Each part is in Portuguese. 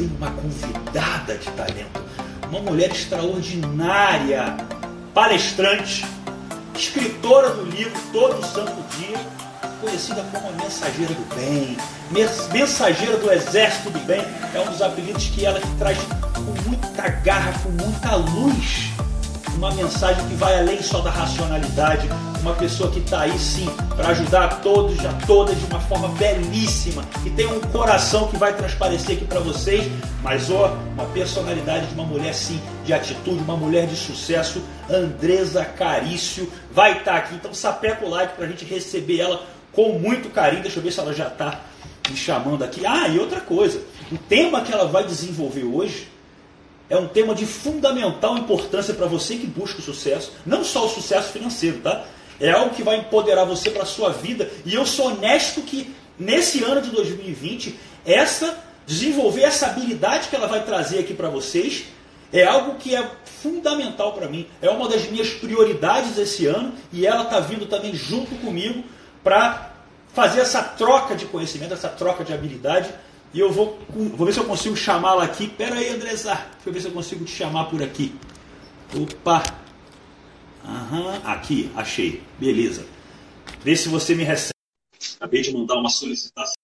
tenho uma convidada de talento, uma mulher extraordinária, palestrante, escritora do livro Todo Santo Dia, conhecida como a mensageira do bem, mensageira do exército do bem, é um dos apelidos que ela traz com muita garra, com muita luz, uma mensagem que vai além só da racionalidade, uma pessoa que está aí sim para ajudar a todos, a todas de uma forma belíssima, que tem um coração que vai transparecer aqui para vocês, mas ó, uma personalidade de uma mulher sim, de atitude, uma mulher de sucesso, Andresa Carício, vai estar tá aqui. Então sapeca o like para a gente receber ela com muito carinho. Deixa eu ver se ela já está me chamando aqui. Ah, e outra coisa, o tema que ela vai desenvolver hoje é um tema de fundamental importância para você que busca o sucesso, não só o sucesso financeiro, tá? É algo que vai empoderar você para a sua vida. E eu sou honesto que nesse ano de 2020, essa desenvolver essa habilidade que ela vai trazer aqui para vocês é algo que é fundamental para mim. É uma das minhas prioridades esse ano e ela está vindo também junto comigo para fazer essa troca de conhecimento, essa troca de habilidade. E eu vou, vou ver se eu consigo chamá-la aqui. Pera aí, Andressa. Deixa eu ver se eu consigo te chamar por aqui. Opa! Aham, aqui, achei. Beleza. Vê se você me recebe. Acabei de mandar uma solicitação.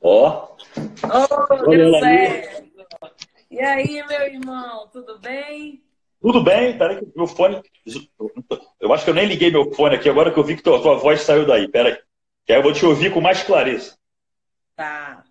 Ó. Oh, deu certo. E aí, meu irmão, tudo bem? Tudo bem, peraí que meu fone. Eu acho que eu nem liguei meu fone aqui agora que eu vi que tua, tua voz saiu daí. Peraí. Que aí eu vou te ouvir com mais clareza. Tá.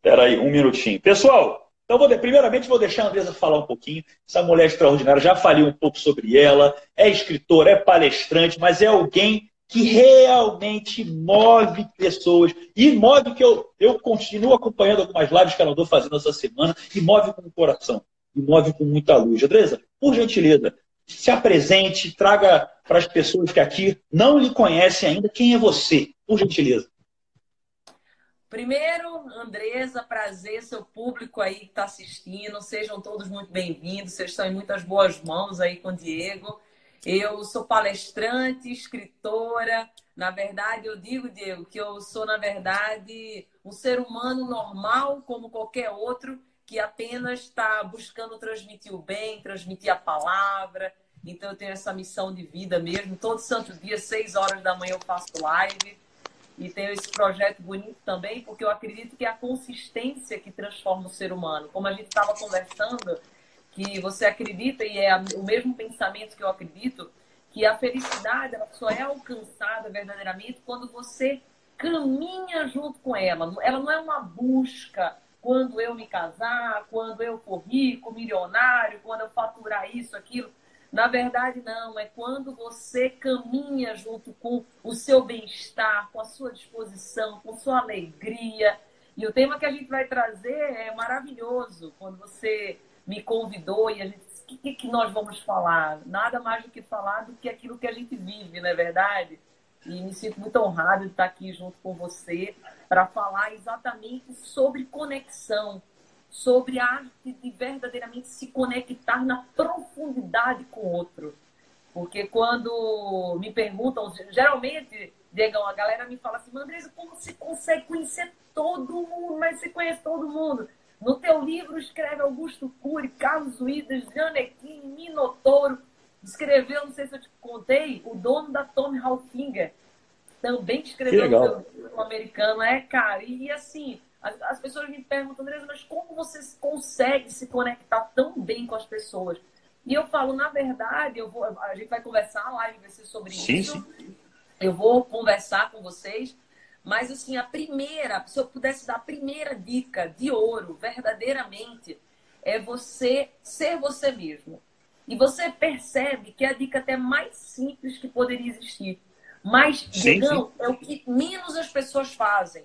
Peraí, um minutinho. Pessoal, então, vou, primeiramente, vou deixar a Andresa falar um pouquinho. Essa mulher extraordinária, já falei um pouco sobre ela. É escritora, é palestrante, mas é alguém que realmente move pessoas. E move que eu, eu continuo acompanhando algumas lives que ela andou fazendo essa semana, e move com o coração, e move com muita luz. Andresa, por gentileza, se apresente, traga para as pessoas que aqui não lhe conhecem ainda quem é você, por gentileza. Primeiro, Andresa, prazer, seu público aí que está assistindo. Sejam todos muito bem-vindos. Vocês estão em muitas boas mãos aí com o Diego. Eu sou palestrante, escritora. Na verdade, eu digo, Diego, que eu sou, na verdade, um ser humano normal, como qualquer outro, que apenas está buscando transmitir o bem, transmitir a palavra. Então, eu tenho essa missão de vida mesmo. Todo santo dia, seis horas da manhã, eu faço live e tenho esse projeto bonito também, porque eu acredito que é a consistência que transforma o ser humano. Como a gente estava conversando, que você acredita, e é o mesmo pensamento que eu acredito, que a felicidade ela só é alcançada verdadeiramente quando você caminha junto com ela. Ela não é uma busca quando eu me casar, quando eu for rico, milionário, quando eu faturar isso, aquilo. Na verdade, não. É quando você caminha junto com o seu bem-estar, com a sua disposição, com sua alegria. E o tema que a gente vai trazer é maravilhoso. Quando você me convidou e a gente disse, o que, que nós vamos falar? Nada mais do que falar do que aquilo que a gente vive, não é verdade? E me sinto muito honrado de estar aqui junto com você para falar exatamente sobre conexão, sobre a arte de verdadeiramente se conectar na profundidade com o outro. Porque quando me perguntam, geralmente, Diego, a galera me fala assim, Andresa, como você consegue conhecer todo mundo, mas você conhece todo mundo? No teu livro escreve Augusto Cury, Carlos Uídas, Janequim, Minotouro. Escreveu, não sei se eu te contei, o dono da Tommy Hilfiger. Também escreveu livro americano. É, cara, e assim, as, as pessoas me perguntam, Andresa, mas como você consegue se conectar tão bem com as pessoas? E eu falo, na verdade, eu vou, a gente vai conversar, a live vai ser sobre sim, isso. Sim. Eu vou conversar com vocês. Mas, assim, a primeira, se eu pudesse dar a primeira dica de ouro, verdadeiramente, é você ser você mesmo. E você percebe que é a dica até mais simples que poderia existir. Mas, sim, sim. é o que menos as pessoas fazem.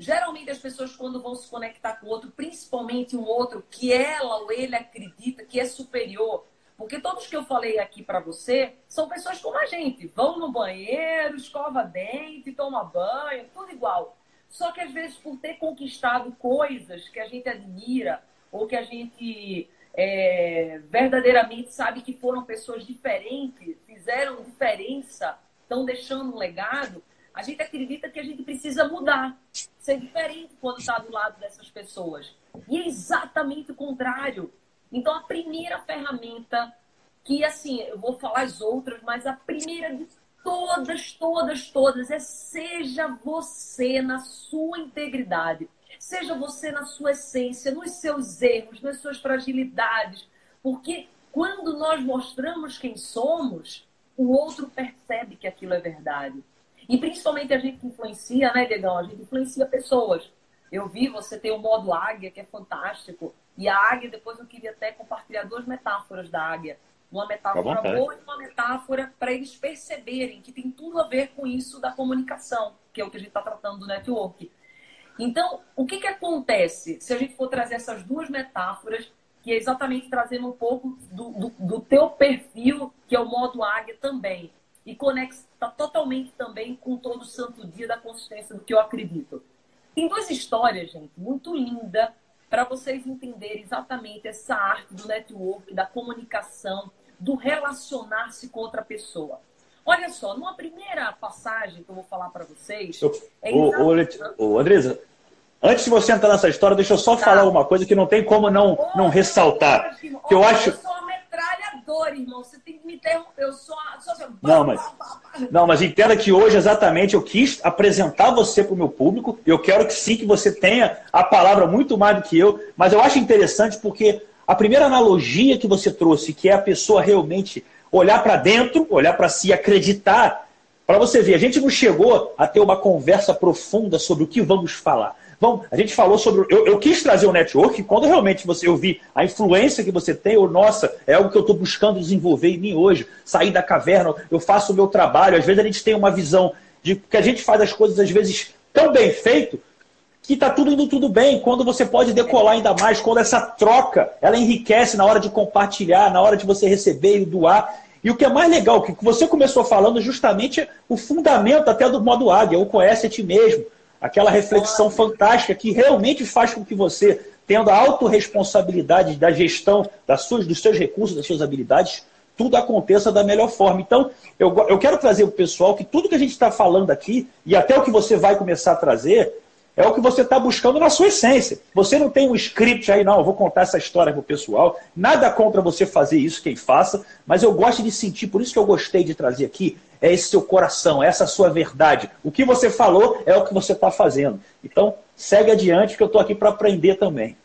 Geralmente as pessoas quando vão se conectar com outro, principalmente um outro que ela ou ele acredita que é superior, porque todos que eu falei aqui para você são pessoas como a gente, vão no banheiro, escova dente, toma banho, tudo igual. Só que às vezes por ter conquistado coisas que a gente admira ou que a gente é, verdadeiramente sabe que foram pessoas diferentes, fizeram diferença, estão deixando um legado, a gente acredita que a gente precisa mudar, ser diferente quando está do lado dessas pessoas. E é exatamente o contrário. Então, a primeira ferramenta, que assim, eu vou falar as outras, mas a primeira de todas, todas, todas, é seja você na sua integridade. Seja você na sua essência, nos seus erros, nas suas fragilidades. Porque quando nós mostramos quem somos, o outro percebe que aquilo é verdade. E principalmente a gente influencia, né, Diegão? A gente influencia pessoas. Eu vi, você tem o modo águia, que é fantástico. E a águia, depois eu queria até compartilhar duas metáforas da águia. Uma metáfora boa e uma metáfora para eles perceberem que tem tudo a ver com isso da comunicação, que é o que a gente está tratando do network. Então, o que, que acontece se a gente for trazer essas duas metáforas, que é exatamente trazendo um pouco do, do, do teu perfil, que é o modo águia também, e conecta totalmente também com todo o santo dia da consistência do que eu acredito. Tem duas histórias, gente, muito linda para vocês entenderem exatamente essa arte do network, da comunicação, do relacionar-se com outra pessoa. Olha só, numa primeira passagem que eu vou falar para vocês. Eu, é ô, Andresa, antes de você entrar nessa história, deixa eu só tá. falar uma coisa que não tem como não, não ressaltar. que eu acho. Eu sou uma irmão. Você tem que me interromper. Eu sou, sou assim, Não, mas, não, mas entenda que hoje exatamente eu quis apresentar você para o meu público. Eu quero que sim, que você tenha a palavra muito mais do que eu. Mas eu acho interessante porque a primeira analogia que você trouxe, que é a pessoa realmente olhar para dentro, olhar para si, acreditar, para você ver, a gente não chegou a ter uma conversa profunda sobre o que vamos falar. Vamos, a gente falou sobre. Eu, eu quis trazer o network quando realmente você eu vi a influência que você tem, ou nossa, é algo que eu estou buscando desenvolver em mim hoje. Sair da caverna, eu faço o meu trabalho. Às vezes a gente tem uma visão de que a gente faz as coisas, às vezes, tão bem feito, que está tudo indo tudo bem, quando você pode decolar ainda mais, quando essa troca ela enriquece na hora de compartilhar, na hora de você receber e doar. E o que é mais legal, que você começou falando justamente o fundamento até do modo águia, o conhece a ti mesmo, aquela reflexão fantástica que realmente faz com que você, tendo a autorresponsabilidade da gestão das suas, dos seus recursos, das suas habilidades, tudo aconteça da melhor forma. Então, eu, eu quero trazer para o pessoal que tudo que a gente está falando aqui, e até o que você vai começar a trazer, é o que você está buscando na sua essência. Você não tem um script aí, não, eu vou contar essa história para o pessoal. Nada contra você fazer isso, quem faça, mas eu gosto de sentir, por isso que eu gostei de trazer aqui, é esse seu coração, é essa sua verdade. O que você falou é o que você está fazendo. Então, segue adiante, que eu estou aqui para aprender também.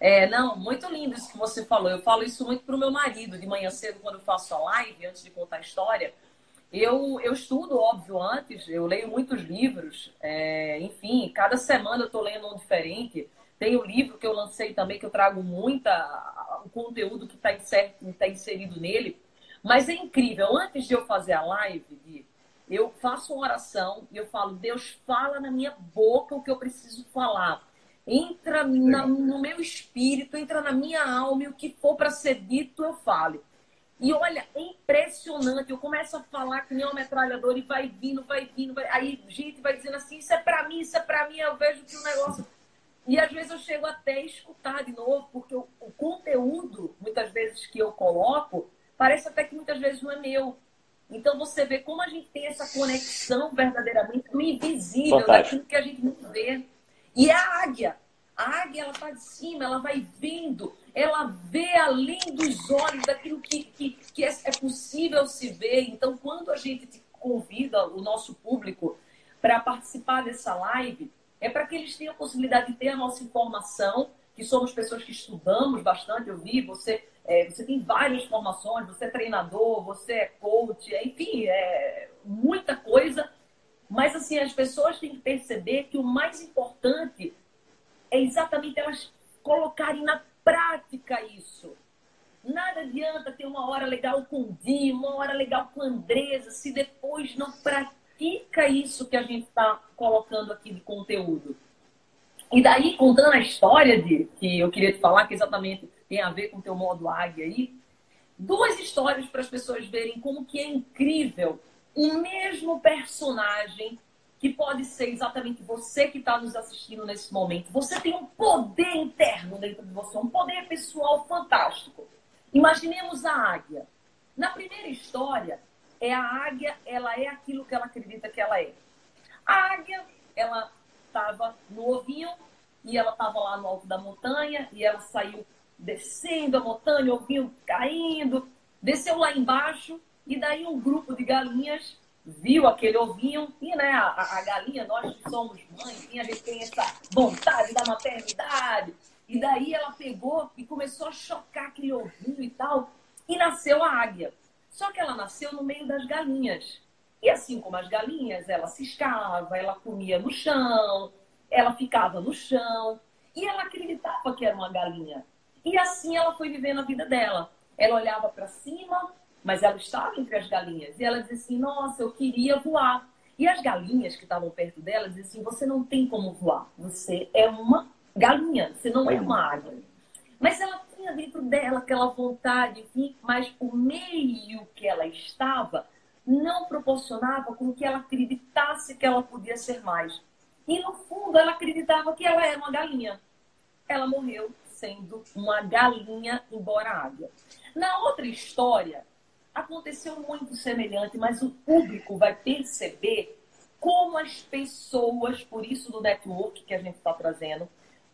É, não, muito lindo isso que você falou. Eu falo isso muito para o meu marido, de manhã cedo, quando eu faço a live, antes de contar a história. Eu, eu estudo, óbvio, antes, eu leio muitos livros, é, enfim, cada semana eu estou lendo um diferente. Tem o livro que eu lancei também, que eu trago muita o conteúdo que está tá inserido nele. Mas é incrível, antes de eu fazer a live, eu faço uma oração e eu falo, Deus, fala na minha boca o que eu preciso falar. Entra na, no meu espírito, entra na minha alma e o que for para ser dito, eu fale. E olha, é impressionante. Eu começo a falar que nem um metralhador e vai vindo, vai vindo. Vai... Aí gente vai dizendo assim: Isso é pra mim, isso é pra mim. Eu vejo que o negócio. E às vezes eu chego até a escutar de novo, porque o, o conteúdo, muitas vezes, que eu coloco, parece até que muitas vezes não é meu. Então você vê como a gente tem essa conexão verdadeiramente invisível, Fantástico. daquilo que a gente não vê. E é a águia. A águia, ela está de cima, ela vai vindo, ela vê além dos olhos daquilo que, que, que é, é possível se ver. Então, quando a gente convida o nosso público para participar dessa live, é para que eles tenham a possibilidade de ter a nossa informação, que somos pessoas que estudamos bastante, eu vi, você, é, você tem várias formações, você é treinador, você é coach, enfim, é muita coisa. Mas assim, as pessoas têm que perceber que o mais importante é exatamente elas colocarem na prática isso. Nada adianta ter uma hora legal com o Di, uma hora legal com a Andresa, se depois não pratica isso que a gente está colocando aqui de conteúdo. E daí, contando a história de, que eu queria te falar, que exatamente tem a ver com o teu modo águia aí, duas histórias para as pessoas verem como que é incrível o mesmo personagem que pode ser exatamente você que está nos assistindo nesse momento. Você tem um poder interno dentro de você, um poder pessoal fantástico. Imaginemos a águia. Na primeira história, é a águia, ela é aquilo que ela acredita que ela é. A águia, ela estava no ovinho e ela estava lá no alto da montanha e ela saiu descendo a montanha, ovinho caindo, desceu lá embaixo e daí um grupo de galinhas viu aquele ovinho e né, a, a galinha, nós que somos mães, a gente tem essa vontade da maternidade. E daí ela pegou e começou a chocar aquele ovinho e tal, e nasceu a águia. Só que ela nasceu no meio das galinhas. E assim como as galinhas, ela ciscava, ela comia no chão, ela ficava no chão, e ela acreditava que era uma galinha. E assim ela foi vivendo a vida dela. Ela olhava para cima, mas ela estava entre as galinhas. E ela dizia assim: Nossa, eu queria voar. E as galinhas que estavam perto dela diziam assim: Você não tem como voar. Você é uma galinha, você não é uma águia. Mas ela tinha dentro dela aquela vontade, enfim, mas o meio que ela estava não proporcionava com que ela acreditasse que ela podia ser mais. E no fundo ela acreditava que ela era uma galinha. Ela morreu sendo uma galinha, embora águia. Na outra história, aconteceu muito semelhante, mas o público vai perceber como as pessoas, por isso do network que a gente está trazendo,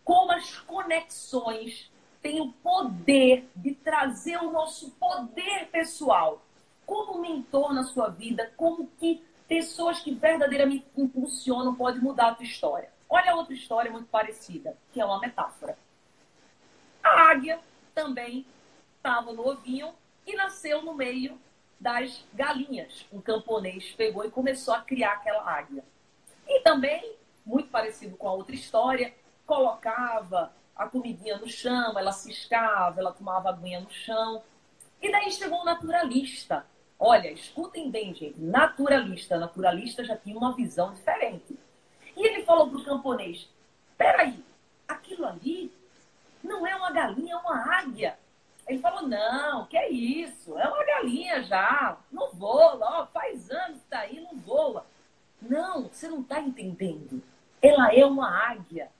como as conexões têm o poder de trazer o nosso poder pessoal. Como mentor na sua vida, como que pessoas que verdadeiramente impulsionam podem mudar a tua história. Olha outra história muito parecida, que é uma metáfora. A águia também estava no ovinho e nasceu no meio das galinhas. Um camponês pegou e começou a criar aquela águia. E também, muito parecido com a outra história, colocava a comidinha no chão, ela ciscava, ela tomava aguinha no chão. E daí chegou o naturalista. Olha, escutem bem, gente. Naturalista. Naturalista já tinha uma visão diferente. E ele falou para o camponês: peraí, aquilo ali não é uma galinha, é uma águia. Ele falou, não, que é isso? É uma galinha já. Não voa, ó, faz anos que tá aí, não voa. Não, você não está entendendo. Ela é uma águia.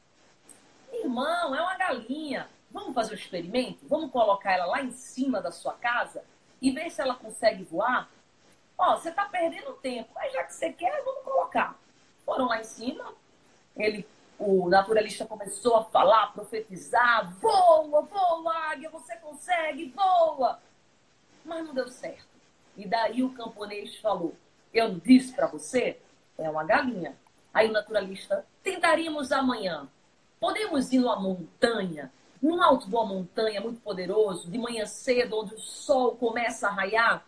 Irmão, é uma galinha. Vamos fazer o um experimento? Vamos colocar ela lá em cima da sua casa e ver se ela consegue voar? Ó, você está perdendo tempo, mas já que você quer, vamos colocar. Foram lá em cima, ele o naturalista começou a falar, a profetizar: voa, voa, águia, você consegue, voa. Mas não deu certo. E daí o camponês falou: Eu disse para você, é uma galinha. Aí o naturalista: Tentaríamos amanhã. Podemos ir numa montanha, num alto de uma montanha muito poderoso, de manhã cedo, onde o sol começa a raiar,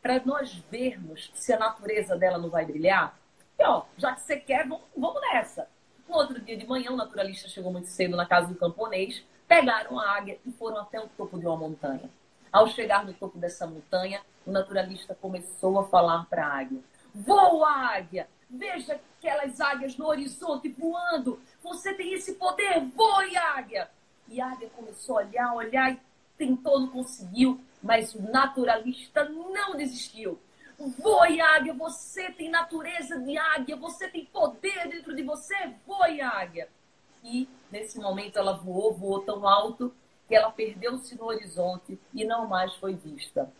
para nós vermos se a natureza dela não vai brilhar? E ó, já que você quer, vamos, vamos nessa. No outro dia de manhã, o naturalista chegou muito cedo na casa do camponês, pegaram a águia e foram até o topo de uma montanha. Ao chegar no topo dessa montanha, o naturalista começou a falar para a águia: Voa, águia! Veja aquelas águias no horizonte voando! Você tem esse poder! Voe, águia! E a águia começou a olhar, olhar e tentou, não conseguiu, mas o naturalista não desistiu. Voe, águia, você tem natureza de águia, você tem poder dentro de você, voe, águia. E nesse momento ela voou, voou tão alto que ela perdeu-se no horizonte e não mais foi vista.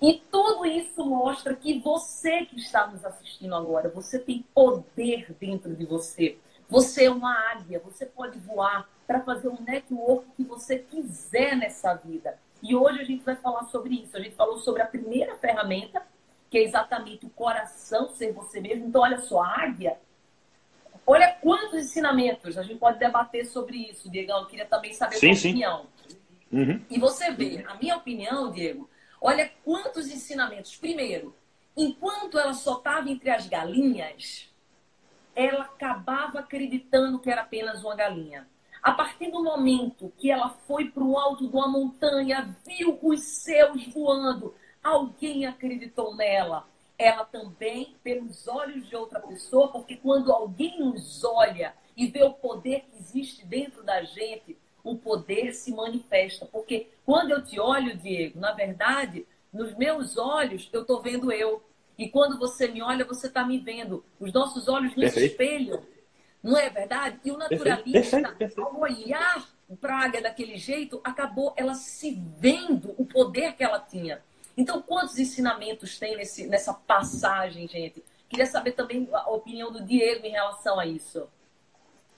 E tudo isso mostra que você que está nos assistindo agora, você tem poder dentro de você. Você é uma águia, você pode voar para fazer um network que você quiser nessa vida. E hoje a gente vai falar sobre isso. A gente falou sobre a primeira ferramenta, que é exatamente o coração ser você mesmo. Então, olha só, a águia. Olha quantos ensinamentos. A gente pode debater sobre isso, Diego. Eu queria também saber a sua sim. opinião. Uhum. E você vê, a minha opinião, Diego, olha quantos ensinamentos. Primeiro, enquanto ela só estava entre as galinhas, ela acabava acreditando que era apenas uma galinha. A partir do momento que ela foi para o alto de uma montanha, viu os céus voando, alguém acreditou nela. Ela também, pelos olhos de outra pessoa, porque quando alguém nos olha e vê o poder que existe dentro da gente, o poder se manifesta. Porque quando eu te olho, Diego, na verdade, nos meus olhos, eu estou vendo eu. E quando você me olha, você está me vendo. Os nossos olhos nos Perfeito. espelham. Não é verdade? E o naturalista, Perfeito. Perfeito. ao olhar praga daquele jeito, acabou ela se vendo o poder que ela tinha. Então, quantos ensinamentos tem nesse, nessa passagem, gente? Queria saber também a opinião do Diego em relação a isso.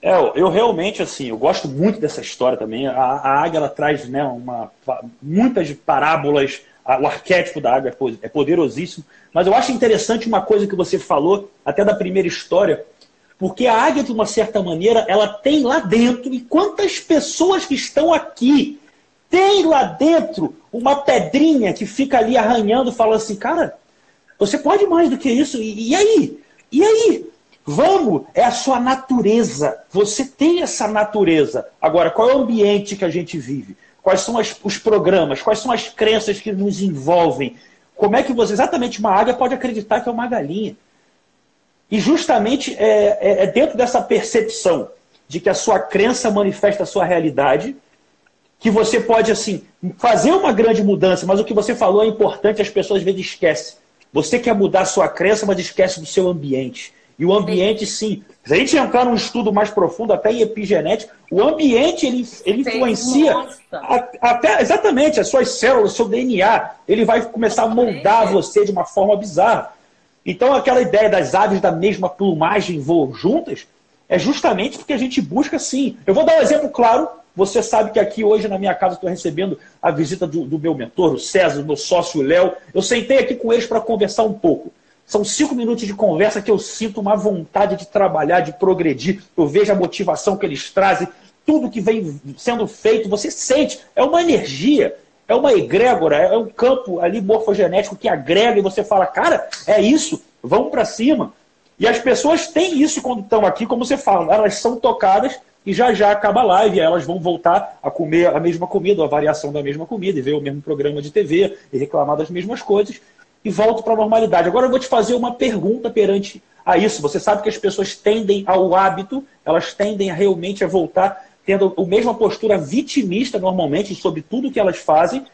É, eu realmente, assim, eu gosto muito dessa história também. A, a águia, ela traz né, uma, muitas parábolas, o arquétipo da águia é, é poderosíssimo. Mas eu acho interessante uma coisa que você falou, até da primeira história, porque a águia, de uma certa maneira, ela tem lá dentro, e quantas pessoas que estão aqui tem lá dentro uma pedrinha que fica ali arranhando, falando assim, cara, você pode mais do que isso, e, e aí? E aí? Vamos, é a sua natureza. Você tem essa natureza. Agora, qual é o ambiente que a gente vive? Quais são as, os programas? Quais são as crenças que nos envolvem? Como é que você, exatamente, uma águia pode acreditar que é uma galinha? E justamente é, é, é dentro dessa percepção de que a sua crença manifesta a sua realidade, que você pode, assim, fazer uma grande mudança, mas o que você falou é importante, as pessoas às vezes esquecem. Você quer mudar a sua crença, mas esquece do seu ambiente. E o ambiente, sim. Se a gente entrar num estudo mais profundo, até em epigenética, o ambiente ele, ele influencia a, até exatamente as suas células, o seu DNA. Ele vai começar a moldar você de uma forma bizarra. Então, aquela ideia das aves da mesma plumagem voam juntas é justamente porque a gente busca sim. Eu vou dar um exemplo claro. Você sabe que aqui hoje na minha casa estou recebendo a visita do, do, meu mentor, o César, meu sócio Léo. Eu sentei aqui com eles para conversar um pouco. São cinco minutos de conversa que eu sinto uma vontade de trabalhar, de progredir. Eu vejo a motivação que eles trazem, tudo que vem sendo feito, você sente. É uma energia é uma egrégora, é um campo ali morfogenético que agrega e você fala, cara, é isso, vamos para cima. E as pessoas têm isso quando estão aqui, como você fala, elas são tocadas e já já acaba a live, elas vão voltar a comer a mesma comida, a variação da mesma comida, e ver o mesmo programa de TV e reclamar das mesmas coisas, e volto para a normalidade. Agora eu vou te fazer uma pergunta perante a isso. Você sabe que as pessoas tendem ao hábito, elas tendem realmente a voltar tendo a mesma postura vitimista normalmente sobre tudo que elas fazem.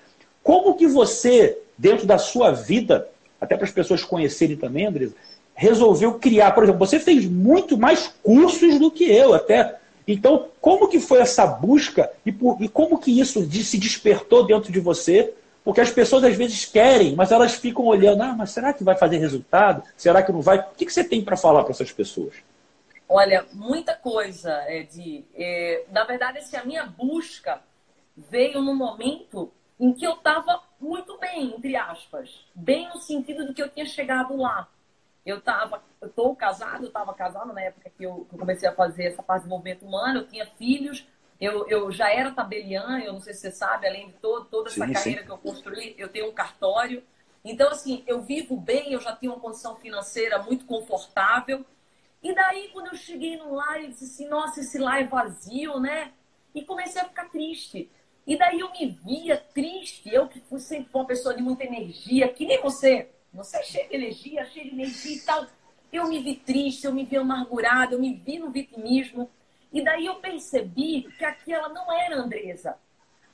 Como que você, dentro da sua vida, até para as pessoas conhecerem também, Andresa, resolveu criar, por exemplo, você fez muito mais cursos do que eu até. Então, como que foi essa busca e, por, e como que isso de, se despertou dentro de você? Porque as pessoas às vezes querem, mas elas ficam olhando, ah, mas será que vai fazer resultado? Será que não vai? O que, que você tem para falar para essas pessoas? Olha, muita coisa, Ed. É, na verdade, assim, a minha busca veio no momento em que eu estava muito bem, entre aspas. Bem no sentido de que eu tinha chegado lá. Eu estava, eu estou casado, eu estava casado na época que eu, que eu, comecei a fazer essa parte de movimento humano, eu tinha filhos, eu, eu já era tabeliã, eu não sei se você sabe, além de todo, toda essa sim, carreira sim. que eu construí, eu tenho um cartório. Então, assim, eu vivo bem, eu já tenho uma condição financeira muito confortável. E daí, quando eu cheguei no lar, eu disse assim, nossa, esse lar é vazio, né? E comecei a ficar triste. E daí eu me via triste, eu que fui sempre uma pessoa de muita energia, que nem você. Você é cheio de energia, cheio de energia e tal. Eu me vi triste, eu me vi amargurada, eu me vi no vitimismo. E daí eu percebi que aquela não era Andresa.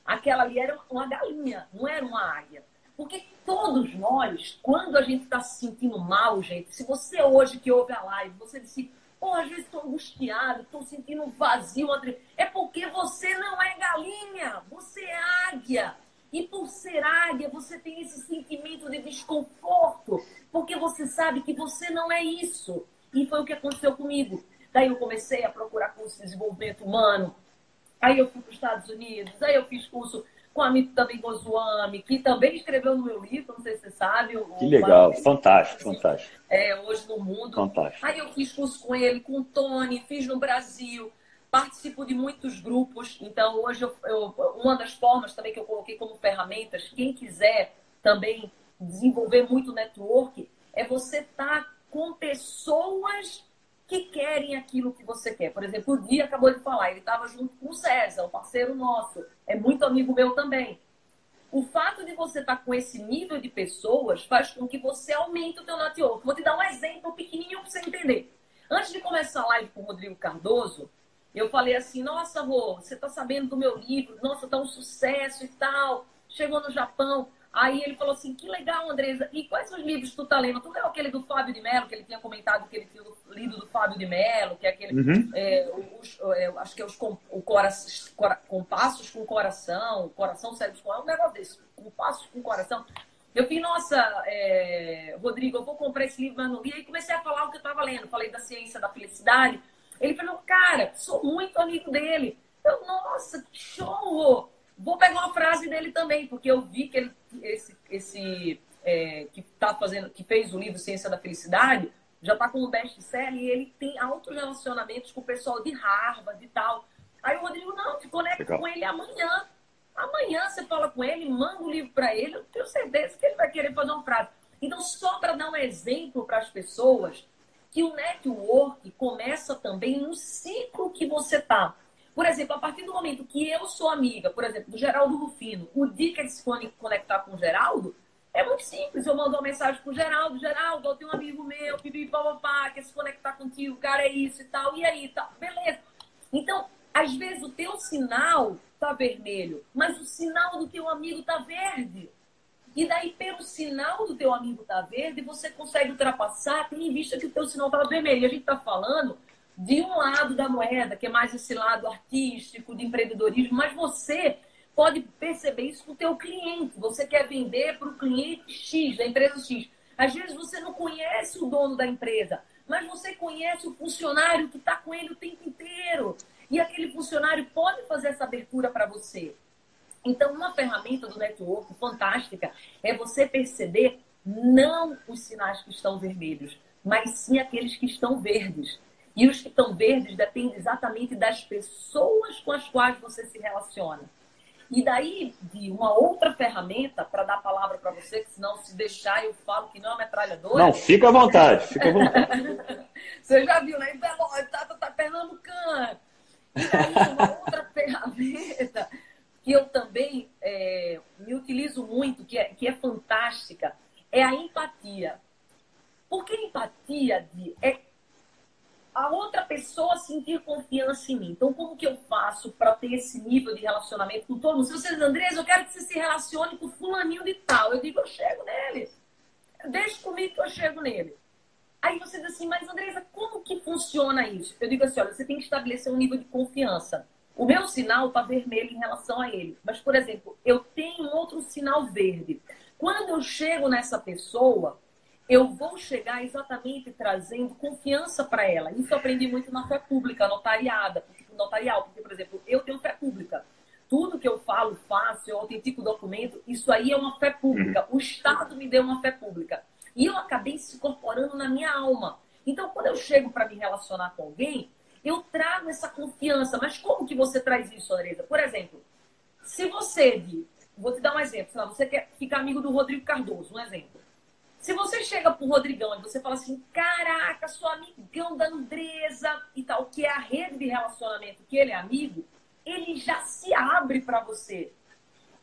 Aquela ali era uma galinha, não era uma águia. Porque todos nós, quando a gente está se sentindo mal, gente, se você hoje que ouve a live, você disse, pô, às vezes estou angustiado, estou sentindo vazio, é porque você não é galinha, você é águia. E por ser águia, você tem esse sentimento de desconforto, porque você sabe que você não é isso. E foi o que aconteceu comigo. Daí eu comecei a procurar curso de desenvolvimento humano. Aí eu fui para os Estados Unidos, aí eu fiz curso com a também Gozuami, que também escreveu no meu livro, não sei se você sabe. O, que legal, fantástico, fantástico. É, hoje no mundo. Fantástico. Aí eu fiz curso com ele, com o Tony, fiz no Brasil, participo de muitos grupos. Então, hoje, eu, eu, uma das formas também que eu coloquei como ferramentas, quem quiser também desenvolver muito network, é você estar tá com pessoas que querem aquilo que você quer. Por exemplo, o Dia acabou de falar, ele estava junto com o César, um parceiro nosso, é muito amigo meu também. O fato de você estar tá com esse nível de pessoas faz com que você aumente o teu network. Vou te dar um exemplo pequenininho para você entender. Antes de começar a live com o Rodrigo Cardoso, eu falei assim, nossa, Rô, você está sabendo do meu livro, nossa, tá um sucesso e tal. Chegou no Japão, Aí ele falou assim: que legal, Andresa. E quais os livros que tu tá lendo? Tu leu aquele do Fábio de Mello, que ele tinha comentado que ele tinha lido do Fábio de Mello, que é aquele. Uhum. É, os, é, acho que é os com, o cora, compassos com coração, coração, cérebro com. É um negócio desse. Compassos com coração. Eu fiz, nossa, é, Rodrigo, eu vou comprar esse livro, mas não li. Aí comecei a falar o que eu estava lendo. Falei da ciência da felicidade. Ele falou, cara, sou muito amigo dele. Eu, nossa, que show! Vou pegar uma frase dele também, porque eu vi que ele, esse, esse é, que tá fazendo, que fez o livro Ciência da Felicidade, já está com o best-seller e ele tem altos relacionamentos com o pessoal de Harvard e tal. Aí o Rodrigo, não, te conecta Legal. com ele amanhã. Amanhã você fala com ele, manda o um livro para ele, eu tenho certeza que ele vai querer fazer uma frase. Então, só para dar um exemplo para as pessoas, que o network começa também no ciclo que você está. Por exemplo, a partir do momento que eu sou amiga, por exemplo, do Geraldo Rufino, o dia que ele se conectar com o Geraldo, é muito simples. Eu mando uma mensagem pro Geraldo, Geraldo, eu tenho um amigo meu, pipi, papapá, quer se conectar contigo, o cara é isso e tal, e aí, tá, beleza. Então, às vezes o teu sinal tá vermelho, mas o sinal do teu amigo tá verde. E daí, pelo sinal do teu amigo tá verde, você consegue ultrapassar, tendo em vista que o teu sinal estava vermelho. E a gente está falando de um lado da moeda, que é mais esse lado artístico, de empreendedorismo, mas você pode perceber isso com o teu cliente. Você quer vender para o cliente X, da empresa X. Às vezes você não conhece o dono da empresa, mas você conhece o funcionário que está com ele o tempo inteiro. E aquele funcionário pode fazer essa abertura para você. Então, uma ferramenta do network fantástica é você perceber não os sinais que estão vermelhos, mas sim aqueles que estão verdes. E os que estão verdes dependem exatamente das pessoas com as quais você se relaciona. E daí, de uma outra ferramenta, para dar a palavra para você, que senão se deixar eu falo que não é metralhadora. Não, fica à vontade, fica à vontade. você já viu, né? Tá, tá, tá pernambucano. E daí, uma outra ferramenta que eu também é, me utilizo muito, que é, que é fantástica, é a empatia. Porque empatia de, é a outra pessoa sentir confiança em mim. Então, como que eu faço para ter esse nível de relacionamento com todo mundo? Se você diz, Andrés, eu quero que você se relacione com fulaninho de tal. Eu digo, eu chego nele. Deixa comigo que eu chego nele. Aí você diz assim, mas Andresa, como que funciona isso? Eu digo assim, olha, você tem que estabelecer um nível de confiança. O meu sinal está vermelho em relação a ele. Mas, por exemplo, eu tenho outro sinal verde. Quando eu chego nessa pessoa, eu vou chegar exatamente trazendo confiança para ela. Isso eu aprendi muito na fé pública, notariada, notarial, porque, por exemplo, eu tenho fé pública. Tudo que eu falo, faço, eu autentico documento, isso aí é uma fé pública. Uhum. O Estado me deu uma fé pública. E eu acabei se incorporando na minha alma. Então, quando eu chego para me relacionar com alguém, eu trago essa confiança. Mas como que você traz isso, Andresa? Por exemplo, se você, vou te dar um exemplo, você quer ficar amigo do Rodrigo Cardoso, um exemplo. Se você chega pro Rodrigão e você fala assim, caraca, sou amigão da Andresa e tal, que é a rede de relacionamento que ele é amigo, ele já se abre para você.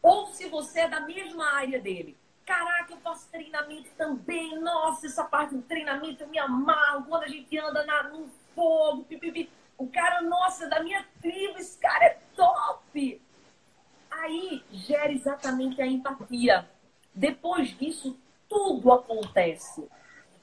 Ou se você é da mesma área dele. Caraca, eu faço treinamento também. Nossa, essa parte do treinamento eu me amarro. Quando a gente anda na, fogo, pipipi. O cara, nossa, da minha tribo, esse cara é top. Aí gera exatamente a empatia. Depois disso, tudo acontece.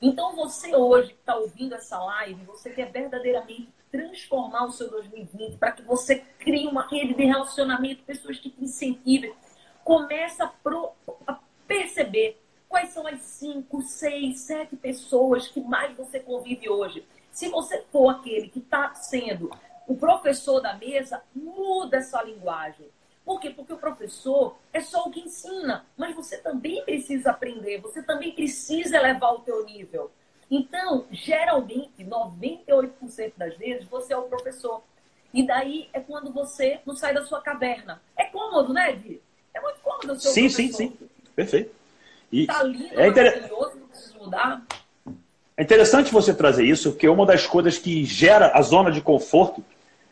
Então você hoje que está ouvindo essa live, você quer verdadeiramente transformar o seu 2020 para que você crie uma rede de relacionamento, pessoas que te incentivem. Começa a, pro, a perceber quais são as cinco, seis, sete pessoas que mais você convive hoje. Se você for aquele que está sendo o professor da mesa, muda essa linguagem. Por quê? Porque o professor é só o que ensina, mas você também precisa aprender, você também precisa elevar o teu nível. Então, geralmente, 98% das vezes, você é o professor. E daí é quando você não sai da sua caverna. É cômodo, né, Edi? É muito cômodo o seu Sim, professor. sim, sim. Perfeito. E tá lindo, é inter... maravilhoso, não precisa mudar. É interessante você trazer isso, porque uma das coisas que gera a zona de conforto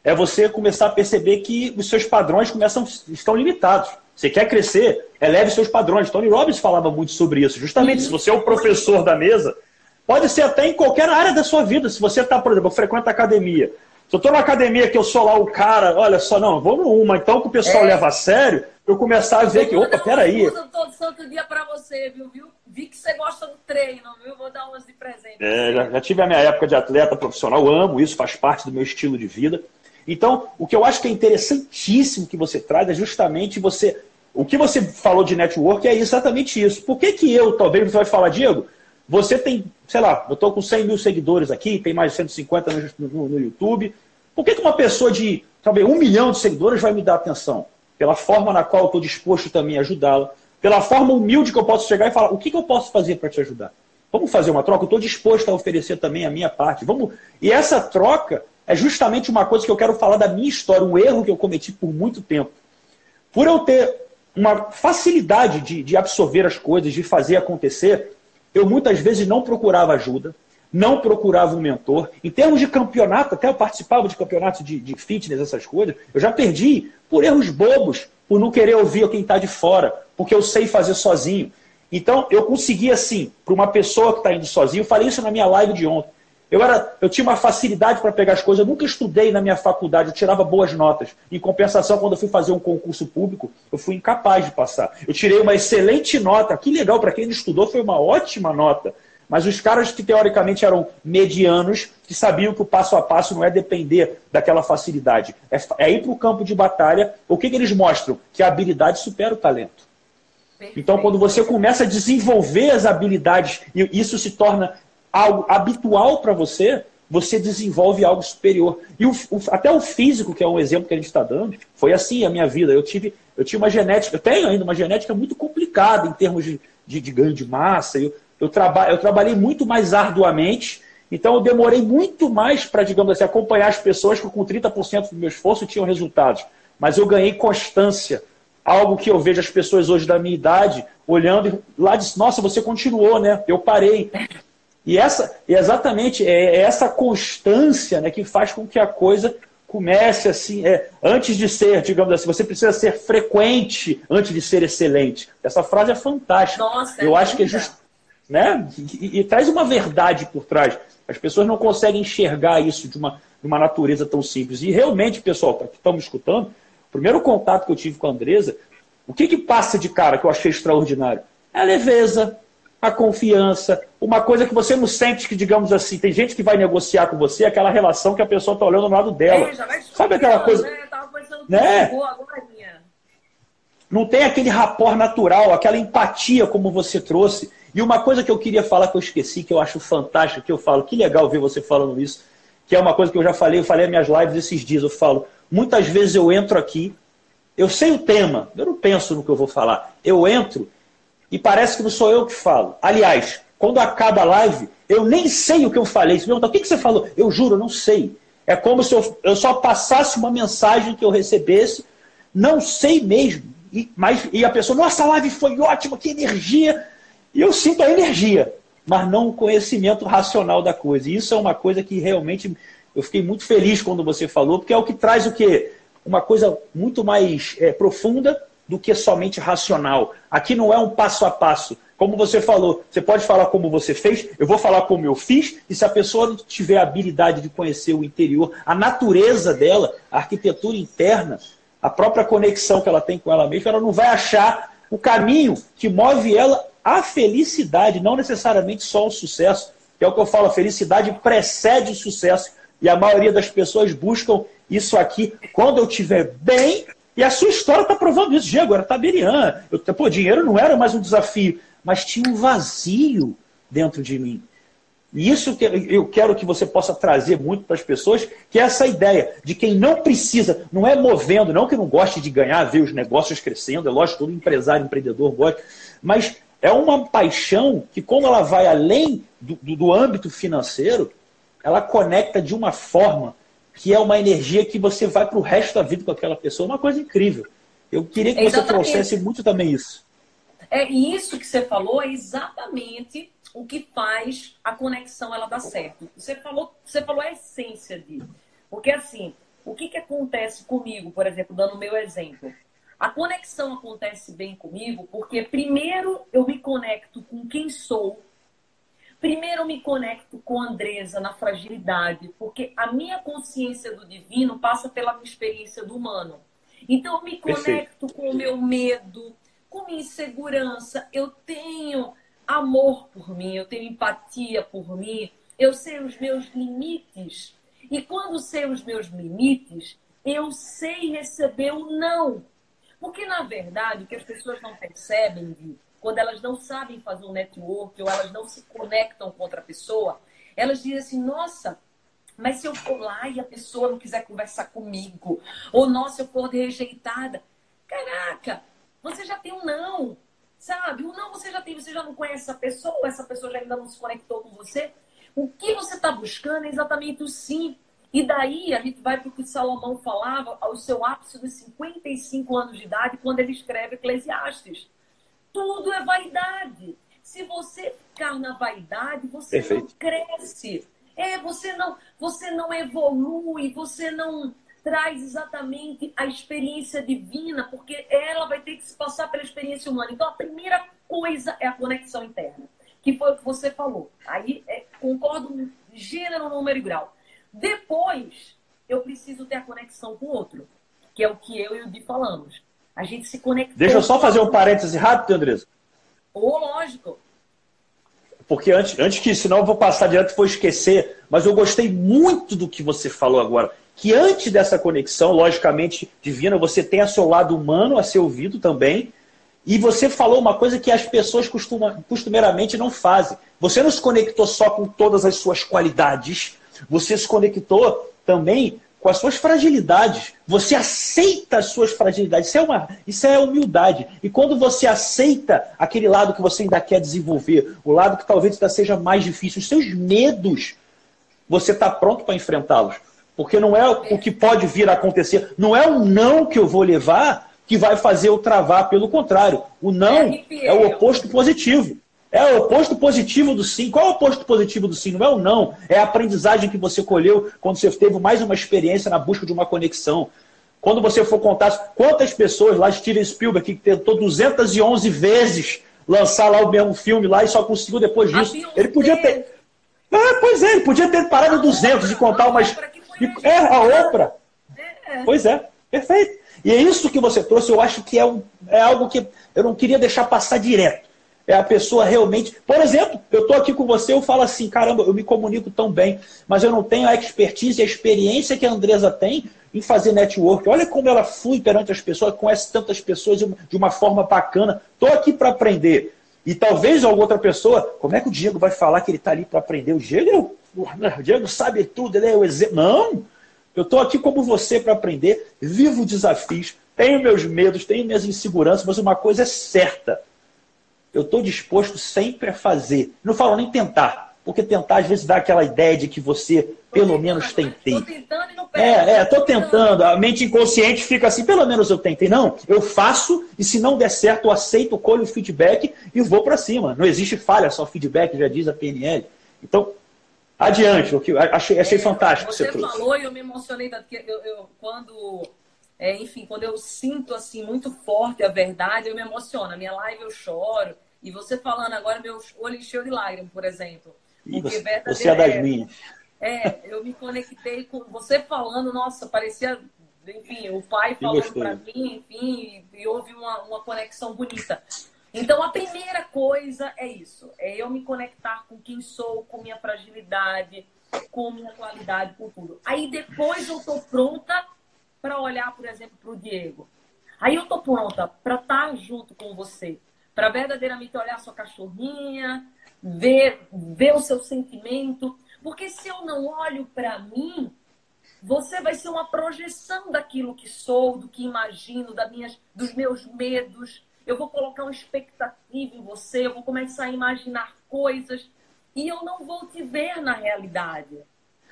é você começar a perceber que os seus padrões começam estão limitados. Você quer crescer, eleve seus padrões. Tony Robbins falava muito sobre isso. Justamente, se você é o professor da mesa, pode ser até em qualquer área da sua vida. Se você está, por exemplo, frequenta academia. Se eu estou na academia que eu sou lá o cara, olha só, não, vamos uma, então que o pessoal é. leva a sério, eu começar a ver que, opa, peraí. Eu todo santo dia para você, viu, viu? Vi que você gosta do treino, viu? Vou dar umas de presente. É, já, já tive a minha época de atleta profissional, amo isso, faz parte do meu estilo de vida. Então, o que eu acho que é interessantíssimo que você traz é justamente você o que você falou de network é exatamente isso. Por que, que eu, talvez você vai falar, Diego, você tem, sei lá, eu estou com 100 mil seguidores aqui, tem mais de 150 no, no, no YouTube. Por que, que uma pessoa de, talvez, um milhão de seguidores vai me dar atenção? Pela forma na qual eu estou disposto também a ajudá-la, pela forma humilde que eu posso chegar e falar, o que, que eu posso fazer para te ajudar? Vamos fazer uma troca? Eu estou disposto a oferecer também a minha parte. Vamos. E essa troca é justamente uma coisa que eu quero falar da minha história, um erro que eu cometi por muito tempo. Por eu ter uma facilidade de, de absorver as coisas, de fazer acontecer, eu muitas vezes não procurava ajuda, não procurava um mentor. Em termos de campeonato, até eu participava de campeonatos de, de fitness, essas coisas, eu já perdi por erros bobos, por não querer ouvir quem está de fora, porque eu sei fazer sozinho. Então, eu consegui assim, para uma pessoa que está indo sozinho, eu falei isso na minha live de ontem. Eu, era, eu tinha uma facilidade para pegar as coisas, eu nunca estudei na minha faculdade, eu tirava boas notas. Em compensação, quando eu fui fazer um concurso público, eu fui incapaz de passar. Eu tirei uma excelente nota, que legal, para quem não estudou, foi uma ótima nota. Mas os caras que teoricamente eram medianos, que sabiam que o passo a passo não é depender daquela facilidade, é, é ir para o campo de batalha. O que, que eles mostram? Que a habilidade supera o talento. Então, quando você começa a desenvolver as habilidades e isso se torna algo habitual para você, você desenvolve algo superior. E o, o, até o físico, que é um exemplo que a gente está dando, foi assim a minha vida. Eu tive, eu tinha uma genética, eu tenho ainda uma genética muito complicada em termos de, de, de ganho de massa. Eu, eu, traba, eu trabalhei muito mais arduamente, então eu demorei muito mais para, digamos assim, acompanhar as pessoas que com 30% do meu esforço tinham resultados. Mas eu ganhei constância. Algo que eu vejo as pessoas hoje da minha idade olhando e lá diz, nossa, você continuou, né? Eu parei. E essa, exatamente, é, é essa constância né, que faz com que a coisa comece assim, é, antes de ser, digamos assim, você precisa ser frequente antes de ser excelente. Essa frase é fantástica. Nossa, Eu é acho que é just, né? E, e, e, traz uma verdade por trás. As pessoas não conseguem enxergar isso de uma, de uma natureza tão simples. E realmente, pessoal, que estamos escutando, o primeiro contato que eu tive com a Andresa, o que, que passa de cara que eu achei extraordinário? É a leveza, a confiança, uma coisa que você não sente que, digamos assim, tem gente que vai negociar com você, aquela relação que a pessoa está olhando no lado dela. É, Sabe aquela coisa? Né? né? Não tem aquele rapor natural, aquela empatia como você trouxe. E uma coisa que eu queria falar que eu esqueci, que eu acho fantástico, que eu falo, que legal ver você falando isso, que é uma coisa que eu já falei, eu falei nas minhas lives esses dias, eu falo, muitas vezes eu entro aqui, eu sei o tema, eu não penso no que eu vou falar, eu entro e parece que não sou eu que falo. Aliás, quando acaba a live, eu nem sei o que eu falei. Se perguntar, o que você falou? Eu juro, eu não sei. É como se eu, eu só passasse uma mensagem que eu recebesse, não sei mesmo. E, mas, e a pessoa, nossa, a live foi ótima, que energia. E eu sinto a energia, mas não o conhecimento racional da coisa. E isso é uma coisa que realmente eu fiquei muito feliz quando você falou, porque é o que traz o quê? Uma coisa muito mais é, profunda do que somente racional. Aqui não é um passo a passo. Como você falou, você pode falar como você fez, eu vou falar como eu fiz, e se a pessoa não tiver a habilidade de conhecer o interior, a natureza dela, a arquitetura interna, a própria conexão que ela tem com ela mesma, ela não vai achar o caminho que move ela à felicidade, não necessariamente só o sucesso. Que é o que eu falo, a felicidade precede o sucesso. E a maioria das pessoas buscam isso aqui. Quando eu estiver bem, e a sua história está provando isso. Diego, era tabeliã. Eu, pô, dinheiro não era mais um desafio, mas tinha um vazio dentro de mim. E isso que eu quero que você possa trazer muito para as pessoas, que é essa ideia de quem não precisa, não é movendo, não que não goste de ganhar, ver os negócios crescendo, é lógico, todo empresário, empreendedor gosta, mas é uma paixão que, como ela vai além do, do, do âmbito financeiro, ela conecta de uma forma que é uma energia que você vai para o resto da vida com aquela pessoa, uma coisa incrível. Eu queria que você trouxesse muito também isso. É isso que você falou é exatamente o que faz a conexão ela dar certo. Você falou, você falou a essência disso. Porque assim, o que, que acontece comigo, por exemplo, dando o meu exemplo? A conexão acontece bem comigo porque primeiro eu me conecto com quem sou, Primeiro eu me conecto com a Andresa na fragilidade, porque a minha consciência do divino passa pela minha experiência do humano. Então eu me conecto Perfeito. com o meu medo, com minha insegurança. Eu tenho amor por mim, eu tenho empatia por mim, eu sei os meus limites. E quando sei os meus limites, eu sei receber o não. Porque, na verdade, o que as pessoas não percebem, quando elas não sabem fazer um network ou elas não se conectam com outra pessoa, elas dizem assim, nossa, mas se eu for lá e a pessoa não quiser conversar comigo, ou nossa, eu for rejeitada, caraca, você já tem um não, sabe? O não você já tem, você já não conhece essa pessoa, essa pessoa já ainda não se conectou com você. O que você está buscando é exatamente o sim. E daí a gente vai para o que Salomão falava ao seu ápice dos 55 anos de idade, quando ele escreve Eclesiastes. Tudo é vaidade. Se você ficar na vaidade, você Perfeito. não cresce. É, você não, você não evolui, você não traz exatamente a experiência divina, porque ela vai ter que se passar pela experiência humana. Então, a primeira coisa é a conexão interna, que foi o que você falou. Aí, é, concordo gênero, número e grau. Depois, eu preciso ter a conexão com o outro, que é o que eu e o Di falamos. A gente se conecta. Deixa eu só fazer um parêntese rápido, Andresa. Ô, lógico porque antes, antes que, senão eu vou passar direto e vou esquecer, mas eu gostei muito do que você falou agora. Que antes dessa conexão, logicamente, divina, você tem a seu lado humano a ser ouvido também. E você falou uma coisa que as pessoas costuma, costumeiramente não fazem. Você não se conectou só com todas as suas qualidades, você se conectou também com as suas fragilidades. Você aceita as suas fragilidades. Isso é, uma, isso é humildade. E quando você aceita aquele lado que você ainda quer desenvolver, o lado que talvez ainda seja mais difícil, os seus medos, você está pronto para enfrentá-los. Porque não é o que pode vir a acontecer. Não é o não que eu vou levar que vai fazer eu travar. Pelo contrário, o não é o oposto positivo. É o oposto positivo do sim. Qual é o oposto positivo do sim? Não é o não. É a aprendizagem que você colheu quando você teve mais uma experiência na busca de uma conexão. Quando você for contar quantas pessoas lá, Steven Spielberg, que tentou 211 vezes lançar lá o mesmo filme lá e só conseguiu depois disso. Ele podia ter. Ah, pois é, ele podia ter parado 200 e contar umas. É, a Oprah. É. Pois é, perfeito. E é isso que você trouxe, eu acho que é, um, é algo que eu não queria deixar passar direto é a pessoa realmente. Por exemplo, eu estou aqui com você, eu falo assim, caramba, eu me comunico tão bem, mas eu não tenho a expertise e a experiência que a Andresa tem em fazer network. Olha como ela flui perante as pessoas, conhece tantas pessoas de uma forma bacana. Estou aqui para aprender. E talvez alguma outra pessoa, como é que o Diego vai falar que ele está ali para aprender? O Diego, o Diego sabe tudo, ele é o exemplo. Não! Eu estou aqui como você para aprender, vivo desafios, tenho meus medos, tenho minhas inseguranças, mas uma coisa é certa eu estou disposto sempre a fazer. Não falo nem tentar, porque tentar às vezes dá aquela ideia de que você pelo menos tentei. Estou tentando e não pego. É, é, estou tentando. A mente inconsciente fica assim, pelo menos eu tentei. Não, eu faço e se não der certo, eu aceito, colho o feedback e vou para cima. Não existe falha, só feedback, já diz a PNL. Então, adiante, o que achei, achei é, fantástico. Você, você falou e eu me emocionei tanto que eu, eu quando é, enfim, quando eu sinto assim muito forte a verdade, eu me emociono. Na minha live eu choro. E você falando agora, meu olho encheu de lágrimas, por exemplo. Você, você é das minhas. É, eu me conectei com você falando, nossa, parecia, enfim, o pai falando para mim, enfim, e, e houve uma, uma conexão bonita. Então, a primeira coisa é isso: é eu me conectar com quem sou, com minha fragilidade, com minha qualidade, com tudo. Aí depois eu tô pronta para olhar, por exemplo, para o Diego. Aí eu tô pronta para estar tá junto com você, para verdadeiramente olhar sua cachorrinha, ver, ver o seu sentimento. Porque se eu não olho para mim, você vai ser uma projeção daquilo que sou, do que imagino, das minhas, dos meus medos. Eu vou colocar uma expectativa em você, eu vou começar a imaginar coisas e eu não vou te ver na realidade.